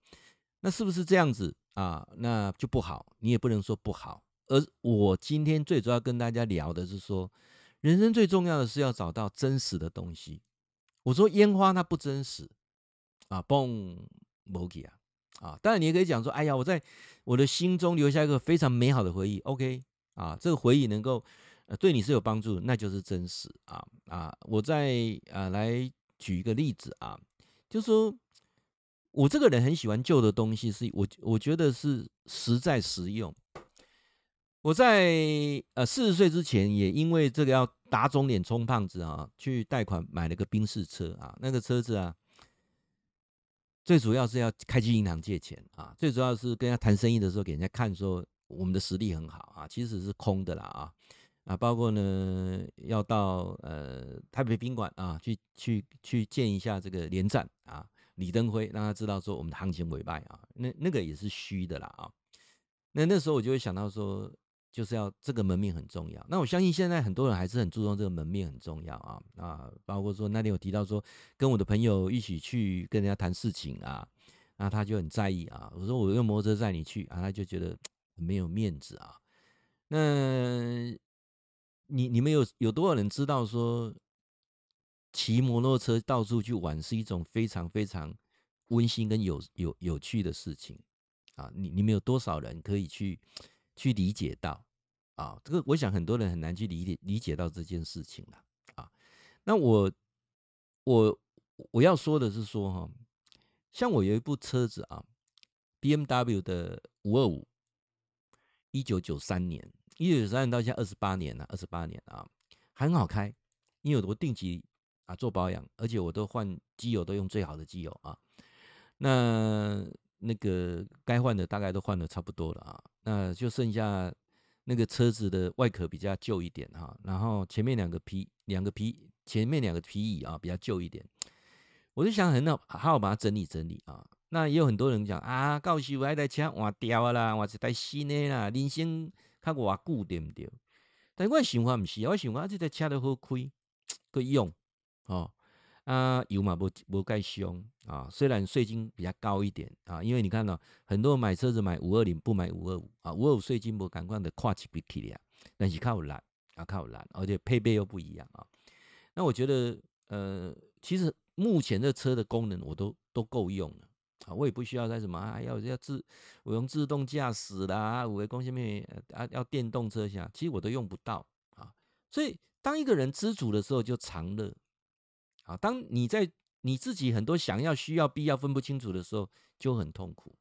那是不是这样子啊？那就不好，你也不能说不好而我今天最主要跟大家聊的是说，人生最重要的是要找到真实的东西。我说烟花它不真实啊，嘣，没去啊，啊，当然你也可以讲说，哎呀，我在我的心中留下一个非常美好的回忆，OK 啊，这个回忆能够对你是有帮助，那就是真实啊啊，我再啊来举一个例子啊，就说。我这个人很喜欢旧的东西，是我我觉得是实在实用。我在呃四十岁之前，也因为这个要打肿脸充胖子啊，去贷款买了个宾士车啊，那个车子啊，最主要是要开去银行借钱啊，最主要是跟人家谈生意的时候，给人家看说我们的实力很好啊，其实是空的啦啊啊，包括呢要到呃台北宾馆啊去去去见一下这个连战啊。李登辉让他知道说我们的行情委败啊，那那个也是虚的啦啊。那那时候我就会想到说，就是要这个门面很重要。那我相信现在很多人还是很注重这个门面很重要啊啊，包括说那天我提到说跟我的朋友一起去跟人家谈事情啊，那他就很在意啊。我说我用摩托车载你去啊，他就觉得 很没有面子啊。那你你们有有多少人知道说？骑摩托车到处去玩是一种非常非常温馨跟有有有趣的事情啊！你你们有多少人可以去去理解到啊？这个我想很多人很难去理解理解到这件事情了啊！那我我我要说的是说哈，像我有一部车子啊，BMW 的五二五，一九九三年，一九九三年到现在二十八年了，二十八年啊，很好开，因为我定期。啊，做保养，而且我都换机油，都用最好的机油啊。那那个该换的大概都换的差不多了啊。那就剩下那个车子的外壳比较旧一点哈，然后前面两个皮两个皮前面两个皮椅啊比较旧一点，我就想很好好好把它整理整理啊。那也有很多人讲啊，告诉我那台车换掉啦，换一台新的啦，人生较偌久对不对？但我想法不是，我想法这台车都好开，可以用。哦，啊，油嘛不不盖凶啊，虽然税金比较高一点啊，因为你看到、很多人买车子买五二零不买五二五啊，五二五税金不赶快的跨起比起来，但是靠懒啊靠懒，而且配备又不一样啊。那我觉得呃，其实目前的车的功能我都都够用了啊，我也不需要在什么啊要要自我用自动驾驶啦，五维公下面啊要电动车下，其实我都用不到啊。所以当一个人知足的时候，就常乐。啊，当你在你自己很多想要、需要、必要分不清楚的时候，就很痛苦。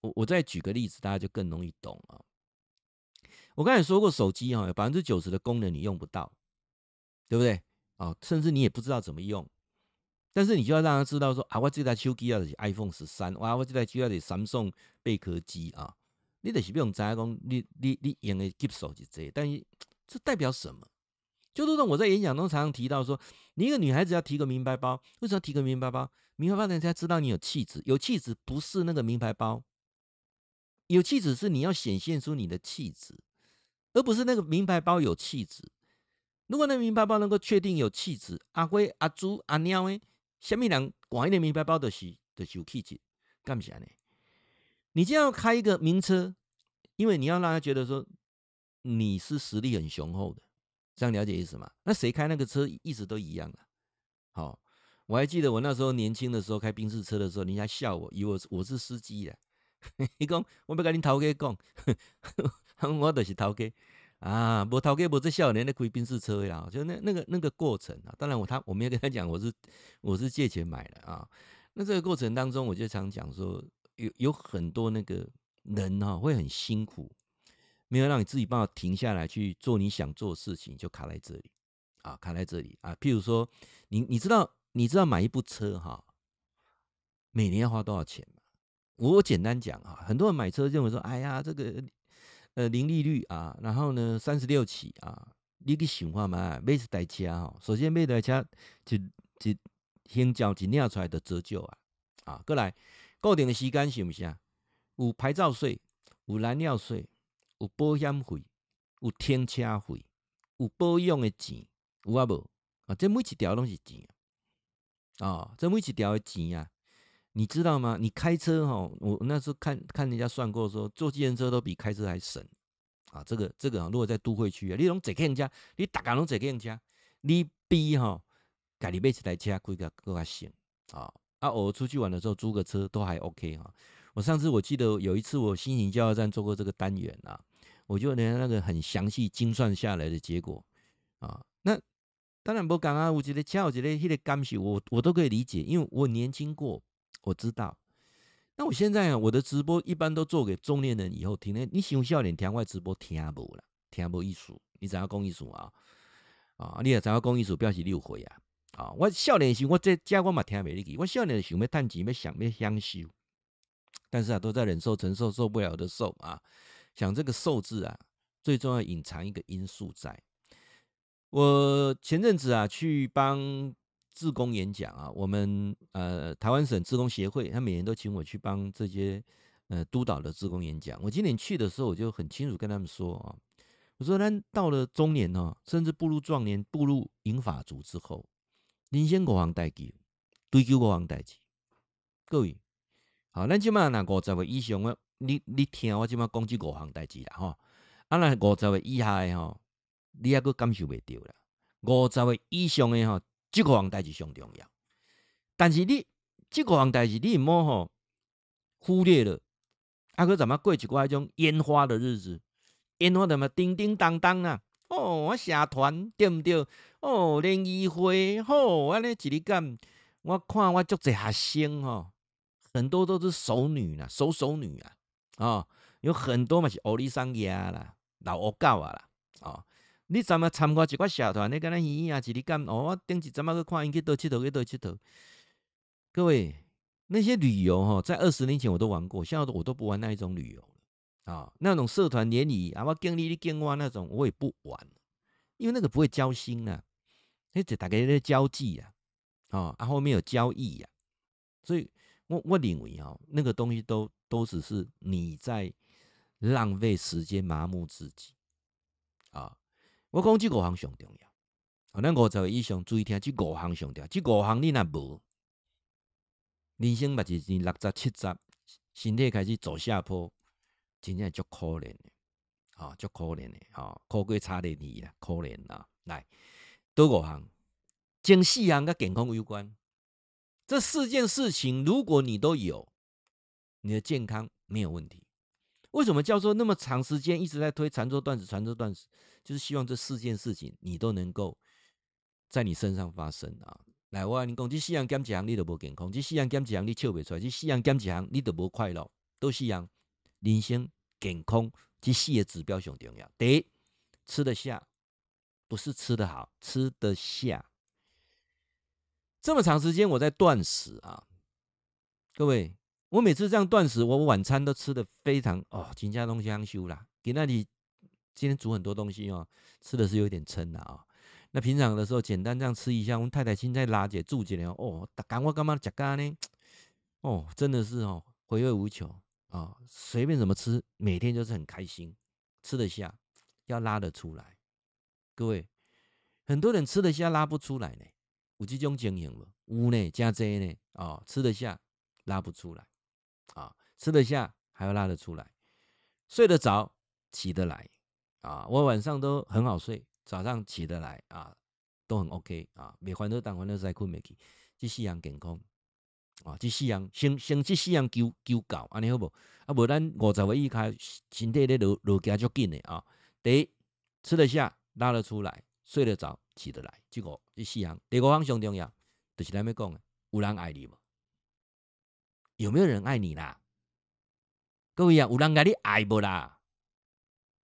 我我再举个例子，大家就更容易懂啊。我刚才说过，手机哈有百分之九十的功能你用不到，对不对？啊，甚至你也不知道怎么用。但是你就要让他知道说啊，我这台手机要是 iPhone 十三，哇，我这台机要是 Samsung 贝壳机啊，你得是不用知讲你你你用的技术是这，但是 这代表什么？就如同我在演讲中常常提到说，你一个女孩子要提个名牌包，为什么要提个名牌包？名牌包人家知道你有气质，有气质不是那个名牌包，有气质是你要显现出你的气质，而不是那个名牌包有气质。如果那名牌包能够确定有气质，阿辉、阿朱、阿鸟诶，下面两广一点名牌包的是的有气质，干啥呢？你就要开一个名车，因为你要让他觉得说你是实力很雄厚的。这样了解意思吗？那谁开那个车一直都一样的。好，我还记得我那时候年轻的时候开宾士车的时候，人家笑我，以为我是司机的。你讲，我不跟你头家讲，我就是头家啊，无头家无这少年在开宾士车啦。就那那个那个过程啊，当然我他我没有跟他讲我是我是借钱买的啊。那这个过程当中，我就常讲说，有有很多那个人哈、啊、会很辛苦。没有让你自己办法停下来去做你想做的事情，就卡在这里啊，卡在这里啊。譬如说，你你知道你知道买一部车哈，每年要花多少钱吗？我简单讲啊，很多人买车认为说，哎呀，这个呃零利率啊，然后呢三十六期啊，你去想看嘛，买一台车哈，首先买一台车就就先交一领出来的折旧啊啊，过来固定的时间行不行？有牌照税，有燃料税。有保险费，有停车费，有保养的钱，有啊无啊？这每一条拢是钱啊！哦，这每一条的钱啊，你知道吗？你开车哈，我那时候看看人家算过说，坐计程车都比开车还省啊，这个这个啊，如果在都会区啊，你拢坐客运车，你大家拢坐客运车，你比哈，家里买一台车贵个更加省啊。啊，我出去玩的时候租个车都还 OK 哈。我上次我记得有一次我新型加油站做过这个单元啊，我就连那个很详细精算下来的结果啊，那当然不讲啊，我觉得加油这类的感受我我都可以理解，因为我年轻过，我知道。那我现在啊，我的直播一般都做给中年人以后听的。你喜欢笑脸听我直播听无啦，听无意思。你知影讲意思啊？啊，你也知影讲意思，表示你有会啊。啊，我笑脸时，我这家我嘛听袂入去。我笑脸想要趁钱，要想要享受，但是啊，都在忍受、承受、受不了的受啊。想这个受字啊，最重要隐藏一个因素在。我前阵子啊，去帮。志工演讲啊，我们呃台湾省志工协会，他每年都请我去帮这些呃督导的志工演讲。我今年去的时候，我就很清楚跟他们说啊，我说咱到了中年呢，甚至步入壮年、步入银发族之后，人生国王代志，追求国王代志。各位，好，咱今嘛那五十岁以上的，你你听我今嘛讲这五项代志啦哈。啊，那五十岁以下的哈，你还阁感受袂到啦。五十岁以上的哈。这个项代志上重要，但是你这个项代志你毋好吼忽略了，啊，搁怎么过一寡迄种烟花的日子？烟花怎么叮叮当当啊？哦，我社团对毋对？哦，联谊会吼，安尼一日干，我看我足侪学生吼，很多都是熟女啦，熟熟女，啊、哦，有很多嘛是欧里桑亚啦，老欧狗啊啦，哦。你怎么参加一个社团？你跟他一样，一日干哦，我顶一怎么去看？去倒佚佗，去倒佚佗。各位，那些旅游哈，在二十年前我都玩过，现在我都不玩那一种旅游了啊。那种社团联谊啊，我经历你经过那种，我也不玩，因为那个不会交心啊。那只大家在交际啊，啊，后面有交易呀。所以我我认为哦，那个东西都都只是你在浪费时间，麻木自己。啊。我讲这五行上重要，啊，咱五十岁以上注意听，这五行上重要，这五行你若无，人生嘛就是六十七十，身体开始走下坡，真正足可怜的，啊，足可怜的，啊，苦过差点你啦，可怜啊，来，多五行，前四项跟健康有关，这四件事情如果你都有，你的健康没有问题。为什么叫做那么长时间一直在推禅坐断食、禅坐断食？就是希望这四件事情你都能够在你身上发生啊！来，我跟你讲，这四样减一项你都无健康，这四样减一项你笑不出来，这四样减一项你都无快乐，都是一样。人生健康这四个指标上重要。第一，吃得下，不是吃得好，吃得下。这么长时间我在断食啊，各位。我每次这样断食，我晚餐都吃的非常哦，金家东香修啦，给那里今天煮很多东西哦，吃的是有点撑的啊、哦。那平常的时候简单这样吃一下，我们太太现在拉姐住进来哦，赶我干嘛吃干呢？哦，真的是哦，回味无穷啊、哦，随便怎么吃，每天就是很开心，吃得下，要拉得出来。各位，很多人吃得下拉不出来呢，有这种经验吗？有呢，加这呢、哦，吃得下拉不出来。啊，吃得下还要拉得出来，睡得着起得来啊！我晚上都很好睡，早上起得来啊，都很 OK 啊。每环都当环都在困没去，这四样健康啊，这四样先先这四样求求搞，安尼好不？啊，无咱五十岁以下身体咧落落加足紧的啊。第一，吃得下拉得出来，睡得着起得来，即个这四样。第五项上重要，就是咱要讲的，有人爱你无？有没有人爱你啦？各位啊，有人甲你爱无啦？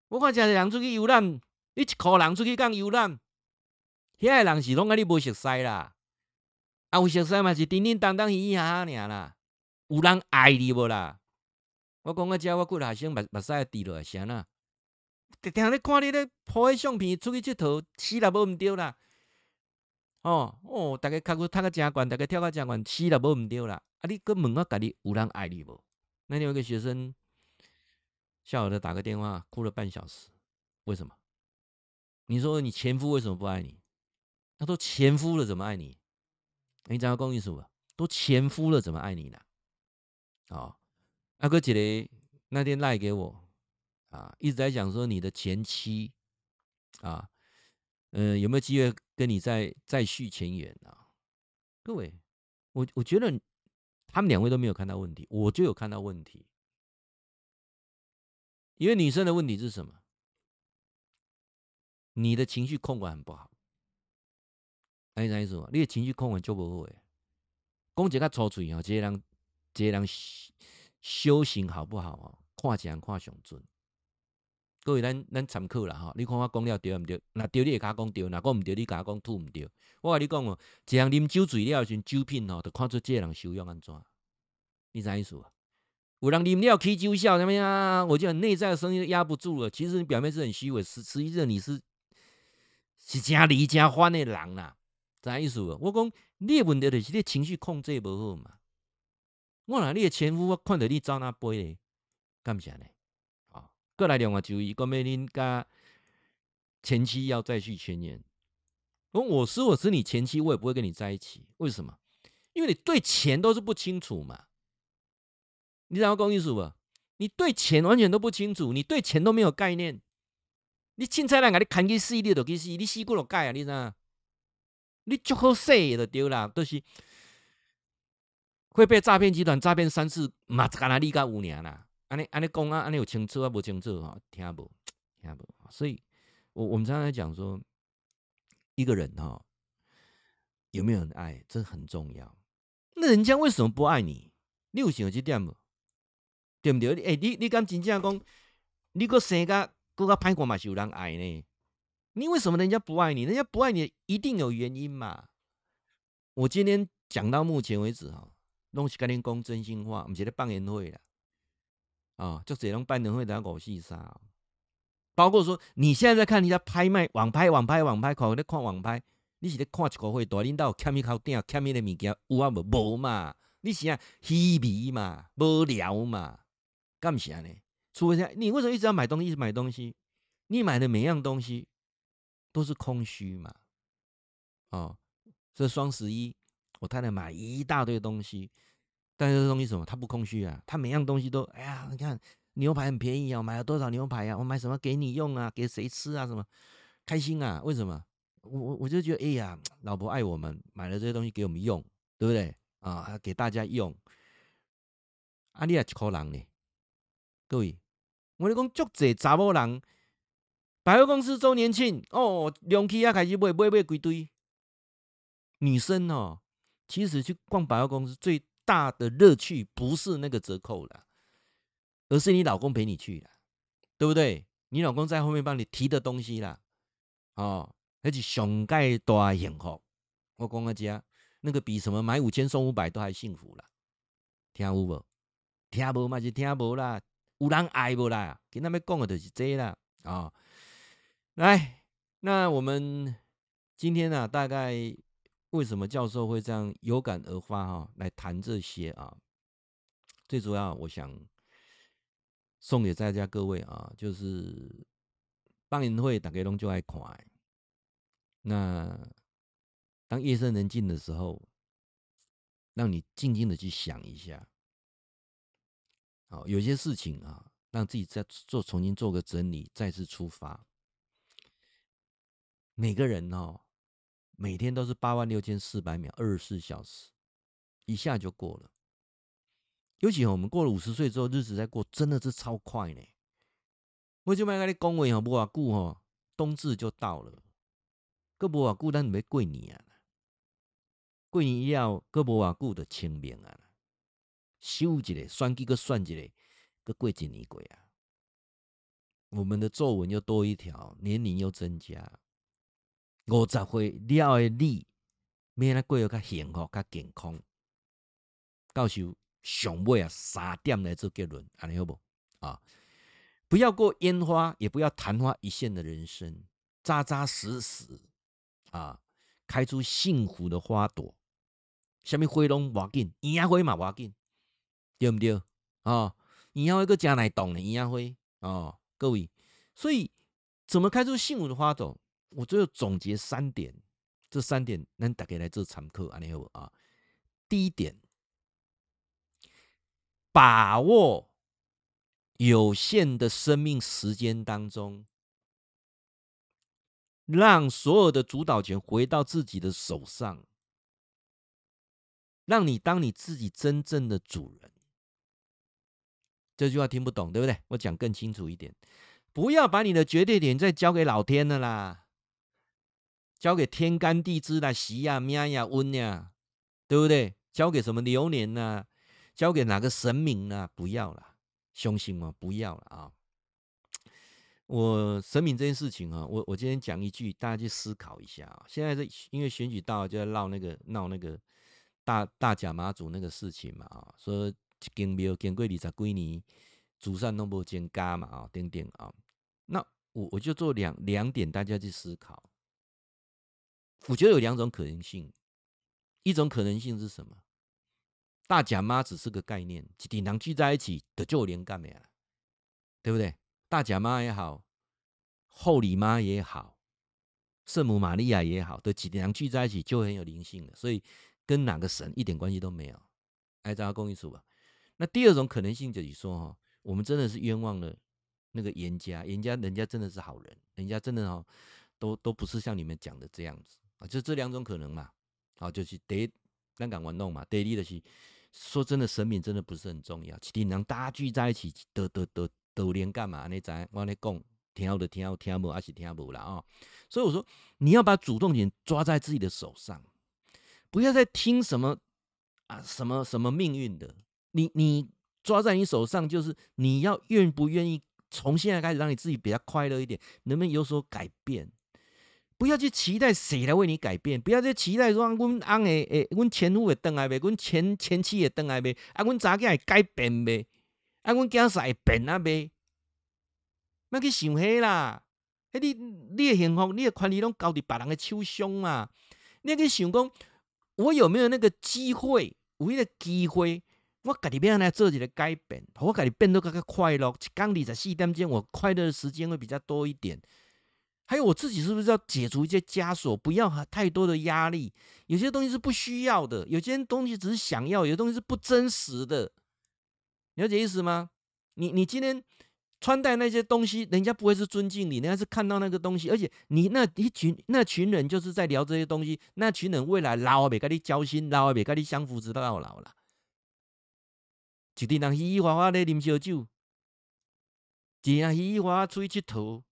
我看真侪人出去游览，你一箍人出去讲游览，遐个人是拢甲你无熟悉啦。啊，有熟悉嘛是叮叮当当嘻嘻哈哈尔啦。有人爱你无啦？我讲个遮，我几个学生目目屎滴落来，啥啦？定定咧看你咧拍个相片出去佚佗，死啦无毋对啦。哦哦，大家脚骨踢个诚悬，大家跳个诚悬，死啦无毋对啦。啊！你搁问我家己有人爱你无？那天有个学生下午的打个电话，哭了半小时。为什么？你说你前夫为什么不爱你？他说前夫了怎么爱你？你知道讲意思无？都前夫了怎么爱你呢？哦！阿哥姐嘞那天赖给我啊，一直在讲说你的前妻啊，呃，有没有机会跟你再再续前缘啊？各位，我我觉得他们两位都没有看到问题，我就有看到问题。因为女生的问题是什么？你的情绪控管很不好。哎，啥意思？你的情绪控管就不会。讲一个粗嘴啊，这个人，这个人修行好不好啊？看起来看上准。各位，咱咱参考啦吼。你看我讲了对唔对？那对你会甲讲对，那讲唔对你甲讲吐唔对。我甲你讲哦，一项啉酒醉了时，酒品吼，就看出这个人修养安怎。你啥意思无？有人啉了起酒笑，怎么样？我就内在的声音压不住了。其实你表面是很虚伪，实实际上你是是真离家欢的人呐。啥意思无？我讲你的问题就是你情绪控制不好嘛。我若你的前夫，我看到你走那背咧，干啥呢？过来两话注意，讲咩？恁家前妻要再续前缘。我我是我是你前妻，我也不会跟你在一起。为什么？因为你对钱都是不清楚嘛。你知道讲意思不？你对钱完全都不清楚，你对钱都没有概念。你凊彩人甲你牵去死，你就去死，你死过了盖啊？你知道？你足好势就对啦，都、就是会被诈骗集团诈骗三次，嘛，干那你甲五年啦。安尼安尼讲啊，安尼有清楚啊，无清楚哈，听无 听无。所以，我我们常常讲说，一个人哈有没有人爱，这很重要。那人家为什么不爱你？你有想这点无？对不对？诶、你你敢真正讲，你个生个个个歹过嘛是有人爱呢？你为什么人家不爱你？人家不爱你一定有原因嘛？我今天讲到目前为止哈，拢是甲恁讲真心话，毋是咧办年会啦。啊，就这种办年会的五四三，包括说你现在在看人家拍卖网拍网拍网拍，看咧看网拍，你是咧看一个会大领导欠一口顶欠一个物件有啊无？无嘛？你是啊虚伪嘛？无聊嘛？干啥呢？除非你为什么一直要买东西？一直买东西？你买的每样东西都是空虚嘛？哦，这双十一，我太太买一大堆东西，但是这东西什么？它不空虚啊，它每样东西都，哎呀，你看牛排很便宜啊，我买了多少牛排啊？我买什么给你用啊？给谁吃啊？什么开心啊？为什么？我我我就觉得，哎呀，老婆爱我们，买了这些东西给我们用，对不对？啊，给大家用。啊，你也一个人呢？各位，我跟你讲，足济查某人，百货公司周年庆哦，两期啊开始买买买几堆。女生哦，其实去逛百货公司最大的乐趣不是那个折扣啦，而是你老公陪你去啦，对不对？你老公在后面帮你提的东西啦，哦，而且上盖大幸福。我讲个家。那个比什么买五千送五百都还幸福了，听有无？听无嘛是听无啦，有人爱无啦？跟他们讲的就是这啦、哦。来，那我们今天呢、啊，大概为什么教授会这样有感而发哈、来谈这些啊？最主要，我想送给在家各位啊，就是放映会大家拢就爱看，那。当夜深人静的时候，让你静静的去想一下，好，有些事情啊，让自己再做重新做个整理，再次出发。每个人哦，每天都是八万六千四百秒，二十四小时，一下就过了。尤其我们过了五十岁之后，日子在过，真的是超快呢。我就卖跟你讲话哦，不啊久哦，冬至就到了，个不啊久，咱没过年啊。过年以后，阁无偌久就清明啊！休一个，选举阁选一个，阁过一年过啊！我们的皱纹又多一条，年龄又增加。五十岁了的你，免那过得较幸福、较健康。到时上尾啊，三点来做结论，安尼好不？啊！不要过烟花，也不要昙花一现的人生，扎扎实实啊，开出幸福的花朵。什么花拢无要紧，烟花嘛无要紧，对不对？哦，樱花阁真来动呢，烟花哦，各位，所以怎么开出幸福的花朵？我最后总结三点，这三点能大家来做参考，安尼好啊。第一点，把握有限的生命时间当中，让所有的主导权回到自己的手上，让你当你自己真正的主人。这句话听不懂，对不对？我讲更清楚一点，不要把你的决定点再交给老天了啦，交给天干地支啦，时呀、命呀、温呀，对不对？交给什么流年呐、交给哪个神明呢、不要了，相信吗？不要了啊！我神明这件事情啊，我我今天讲一句，大家去思考一下啊。现在这因为选举到了，就在闹那个闹那个大大甲妈祖那个事情嘛啊，说。经庙经过二十几年，祖上都无增加嘛啊，等等啊。那我我就做两两点，大家去思考。我觉得有两种可能性，一种可能性是什么？大甲妈只是个概念，一群人聚在一起的就连干的呀，对不对？大甲妈也好，后里妈也好，圣母玛利亚也好，的几人聚在一起就很有灵性了，所以跟哪个神一点关系都没有。来，大家共一组吧。那第二种可能性就是说，哈，我们真的是冤枉了那个严家，严家人家真的是好人，人家真的哈，都都不是像你们讲的这样子啊，就这两种可能嘛，好，就是第一，香港玩弄嘛，得力的是说真的，神明真的不是很重要，其实能大家聚在一起得得得得连干嘛？你在我来讲，听好的听好，听不还是听不了啊？所以我说，你要把主动权抓在自己的手上，不要再听什么啊什么什么命运的。你你抓在你手上，就是你要愿不愿意从现在开始让你自己比较快乐一点，能不能有所改变？不要去期待谁来为你改变，不要去期待说，阮翁诶诶，阮前夫会等来未，阮前前妻会等来未，啊，阮查囝会改变未，啊，阮囝婿会变啊未，莫去想迄啦，迄你你的幸福，你的权利拢交伫别人的手上嘛，你去想讲，我有没有那个机会，有迄个机会？我家己要来做一个改变，我家己变得更加快乐。一天二十四点钟，我快乐的时间会比较多一点。还有我自己是不是要解除一些枷锁，不要太多的压力？有些东西是不需要的，有些东西只是想要，有些东西是不真实的。了解意思吗？你你今天穿戴那些东西，人家不会是尊敬你，人家是看到那个东西，而且你那一群那群人就是在聊这些东西，那群人未来老也别跟你交心，老也别跟你相扶，直到老了。一群人嘻嘻哈哈咧啉烧酒，一群人嘻嘻哈哈出去佚佗，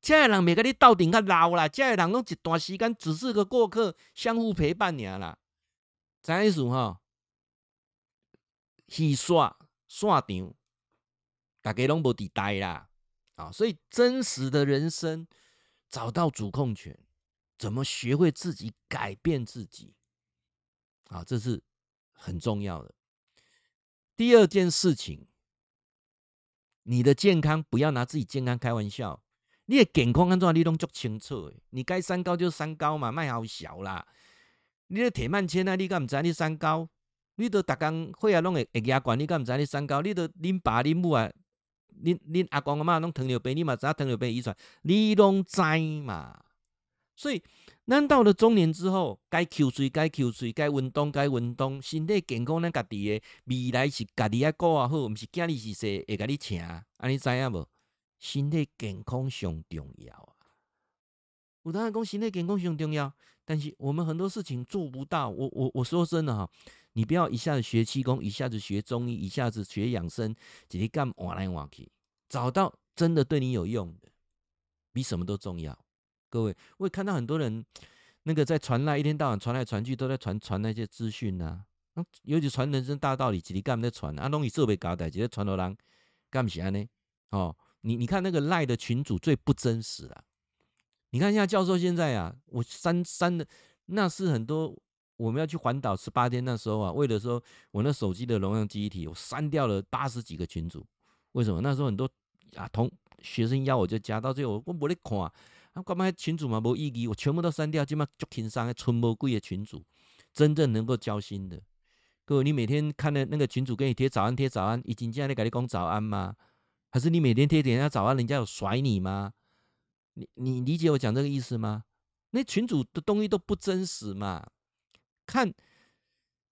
这样的人袂甲你斗阵较老啦，这样的人拢一段时间只是个过客，相互陪伴尔啦。知意思吼？戏耍耍场，大家拢无伫待啦。啊，所以真实的人生，找到主控权，怎么学会自己改变自己？啊，这是很重要的。第二件事情，你的健康不要拿自己健康开玩笑。你的健康安怎你拢足清楚的，你该三高就三高嘛，卖好小啦。你的铁慢纤啊，你敢唔知你三高？你都逐工血压拢会会压悬，你敢唔知你三高？你都恁爸恁母啊，恁恁阿公阿妈拢糖尿病，你嘛知影糖尿病遗传，你拢知嘛？所以。咱到了中年之后，该抽水该抽水，该运动该运动，身体健康咱家己诶未来是家己啊顾啊好，毋是囝儿是说会甲你请，安尼知影无？身体健康上重要啊！我当然讲身体健康上重要，但是我们很多事情做不到。我我我说真的哈，你不要一下子学气功，一下子学中医，一下子学养生，直接干换来换去，找到真的对你有用的，比什么都重要。各位，我也看到很多人，那个在传来，一天到晚传来传去，都在传传那些资讯呐。尤其传人生大道理，几里干在传啊，东西设备搞的，直接传到人干不起来呢？哦，你你看那个赖的群主最不真实了。你看一下教授现在啊，我删删的那是很多我们要去环岛十八天那时候啊，为了说我那手机的容量记忆体，我删掉了八十几个群组。为什么？那时候很多啊同学生邀我就加，到最后我我没得看。啊，干嘛群主嘛无意义，我全部都删掉，今嘛足轻松，存无几个群主，真正能够交心的。各位，你每天看的那个群主给你贴早安贴早安，已经这样在跟你讲早安吗？还是你每天贴点人家早安，人家有甩你吗？你你理解我讲这个意思吗？那群主的东西都不真实嘛。看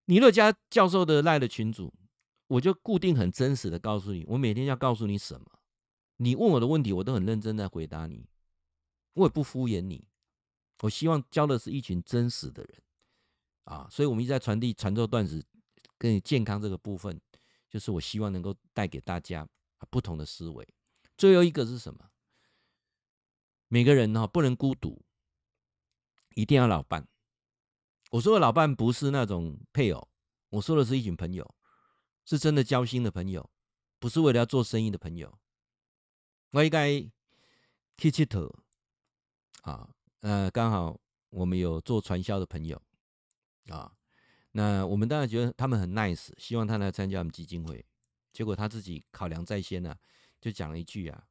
尼乐家教授的赖的群主，我就固定很真实的告诉你，我每天要告诉你什么，你问我的问题，我都很认真在回答你，我也不敷衍你。我希望教的是一群真实的人啊，所以我们一直在传递传授段子跟健康这个部分，就是我希望能够带给大家不同的思维。最后一个是什么？每个人哈不能孤独，一定要老伴。我说的老伴不是那种配偶，我说的是一群朋友，是真的交心的朋友，不是为了要做生意的朋友。我应该去佚佗啊。呃，刚好我们有做传销的朋友啊，那我们当然觉得他们很 nice，希望他来参加我们基金会。结果他自己考量在先呢、啊，就讲了一句啊：“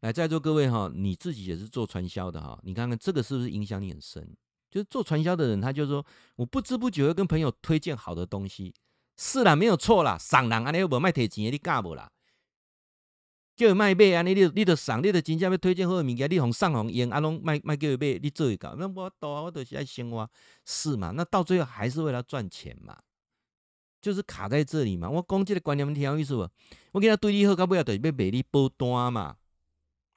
来，在座各位哈，你自己也是做传销的哈，你看看这个是不是影响你很深？就是做传销的人，他就说，我不知不觉会跟朋友推荐好的东西，是啦，没有错啦，赏人啊，你又不卖铁钱，你干不啦？”叫伊卖买安尼，你你都送，你都真正要推荐好的物件，你红送红用，啊拢卖卖叫伊买，你做一搞，那我多啊，我都是爱生活，是嘛？那到最后还是为了赚钱嘛，就是卡在这里嘛。我讲这个观念，你听有意思无？我跟他对立后，到尾啊，着是要卖你保单嘛，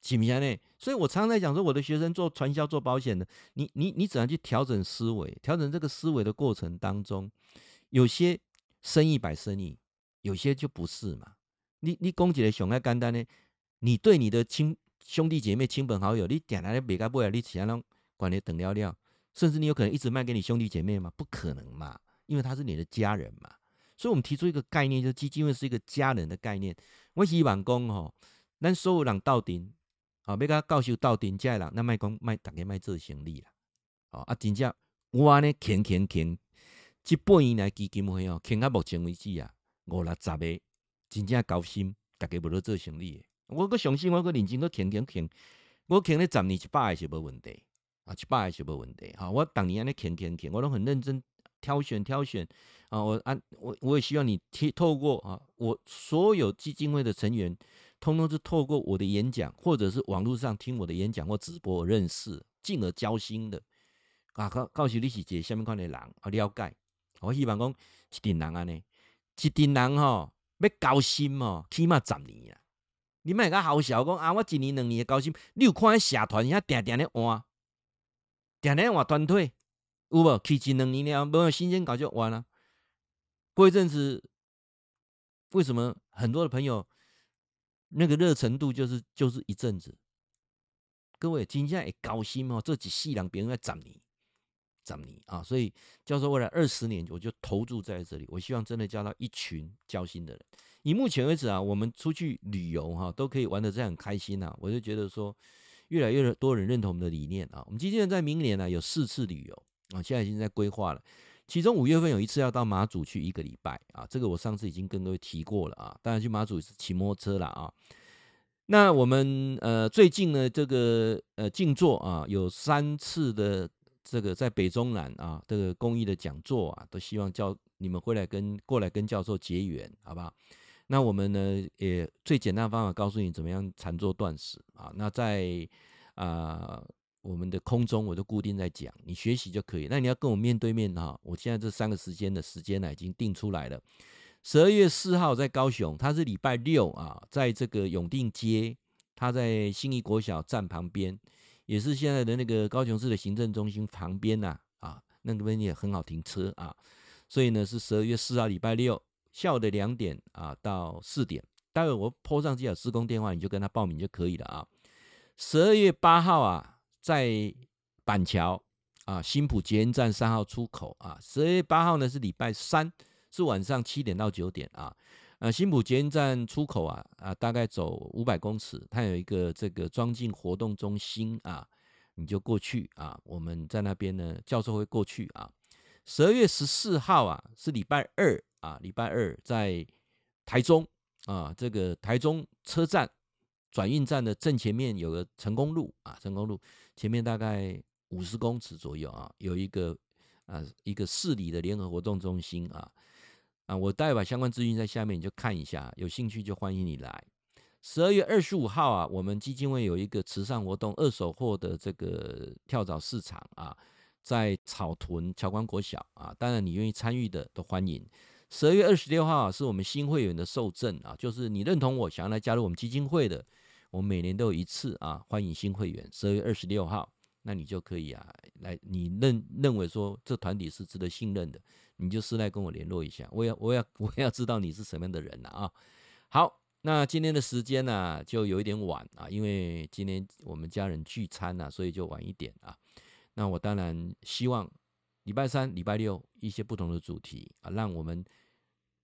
是毋是安尼？所以我常常在讲说，我的学生做传销、做保险的，你你你怎样去调整思维？调整这个思维的过程当中，有些生意摆生意，有些就不是嘛。你你讲一个上个简单呢，你对你的亲兄弟姐妹、亲朋好友，你点来的每个不要你其他人管你等了了，甚至你有可能一直卖给你兄弟姐妹吗？不可能嘛，因为他是你的家人嘛。所以，我们提出一个概念，就是基金会是一个家人的概念。我希望讲吼，咱所有人斗阵，啊，要甲教授斗阵，这人那卖讲卖大家卖做生理啦。哦啊，真正我安尼倾倾倾，这半年来基金会哦，倾到目前为止啊，五六十个。真正高薪，大家无咧做生理诶。我搁相信，我搁认真搁倾倾倾，我倾咧十年一百个是无问题啊，一百个是无问题。哈，我当年安尼倾倾倾，我都很认真挑选挑选啊。我按我我也希望你透过啊，我所有基金会的成员，通通是透过我的演讲，或者是网络上听我的演讲或直播认识，进而交心的啊。告告诉你是一个什么款的人啊？了解。我希望讲一定人安尼，一定人吼。要交心哦，起码十年啊！你莫个好笑讲啊！我一年两年的交心，你有看社团遐定定咧换，定定换团队有无？去一两年了，没有新鲜感就完了。过一阵子，为什么很多的朋友那个热程度就是就是一阵子？各位今天也高兴哦，这几世人别人要十年。找你啊！所以教授未来二十年，我就投注在这里。我希望真的交到一群交心的人。以目前为止啊，我们出去旅游哈，都可以玩得这样开心啊。我就觉得说，越来越多人认同我们的理念啊。我们今天在明年呢有四次旅游啊，现在已经在规划了。其中五月份有一次要到马祖去一个礼拜啊，这个我上次已经跟各位提过了啊。当然去马祖是骑摩托车了啊。那我们呃最近呢这个呃静坐啊有三次的。这个在北中南啊，这个公益的讲座啊，都希望叫你们回来跟过来跟教授结缘，好不好？那我们呢，也最简单的方法告诉你怎么样禅坐断食啊。那在啊我们的空中，我都固定在讲，你学习就可以。那你要跟我面对面哈，我现在这三个时间的时间呢，已经定出来了。十二月四号在高雄，他是礼拜六啊，在这个永定街，他在新义国小站旁边。也是现在的那个高雄市的行政中心旁边呐，啊，那边也很好停车啊，所以呢是十二月四号礼拜六下午的两点啊到四点，待会我 po 上去有施工电话，你就跟他报名就可以了啊。十二月八号啊，在板桥啊新埔捷运站三号出口啊，十二月八号呢是礼拜三，是晚上七点到九点啊。呃，新埔捷运站出口啊啊，大概走五百公尺，它有一个这个装进活动中心啊，你就过去啊。我们在那边呢，教授会过去啊。十二月十四号啊，是礼拜二啊，礼拜二在台中啊，这个台中车站转运站的正前面有个成功路啊，成功路前面大概五十公尺左右啊，有一个啊一个市里的联合活动中心啊。啊，我待会把相关资讯在下面，你就看一下，有兴趣就欢迎你来。十二月二十五号啊，我们基金会有一个慈善活动，二手货的这个跳蚤市场啊，在草屯侨光国小啊，当然你愿意参与的都欢迎。十二月二十六号啊是我们新会员的受证啊，就是你认同我想要来加入我们基金会的，我每年都有一次啊，欢迎新会员。十二月二十六号，那你就可以啊来，你认认为说这团体是值得信任的，你就私来跟我联络一下，我要我要 我要知道你是什么样的人了啊。好，那今天的时间呢、就有一点晚啊，因为今天我们家人聚餐啊，所以就晚一点啊。那我当然希望。礼拜三、礼拜六一些不同的主题啊，让我们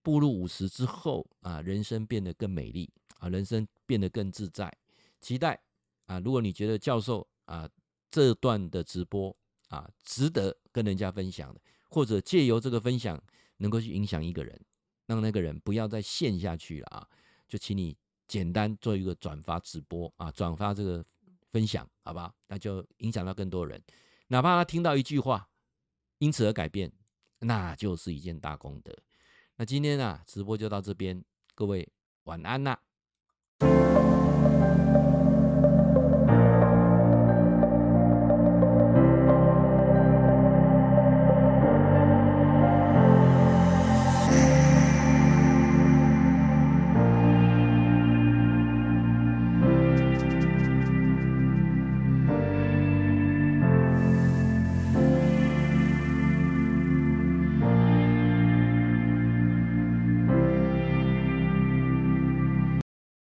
步入五十之后啊，人生变得更美丽啊，人生变得更自在。期待啊，如果你觉得教授啊这段的直播啊值得跟人家分享的，或者借由这个分享能够去影响一个人，让那个人不要再陷下去了啊，就请你简单做一个转发直播啊，转发这个分享，好不好？那就影响到更多人，哪怕他听到一句话。因此而改变，那就是一件大功德。那今天啊，直播就到这边，各位晚安啦。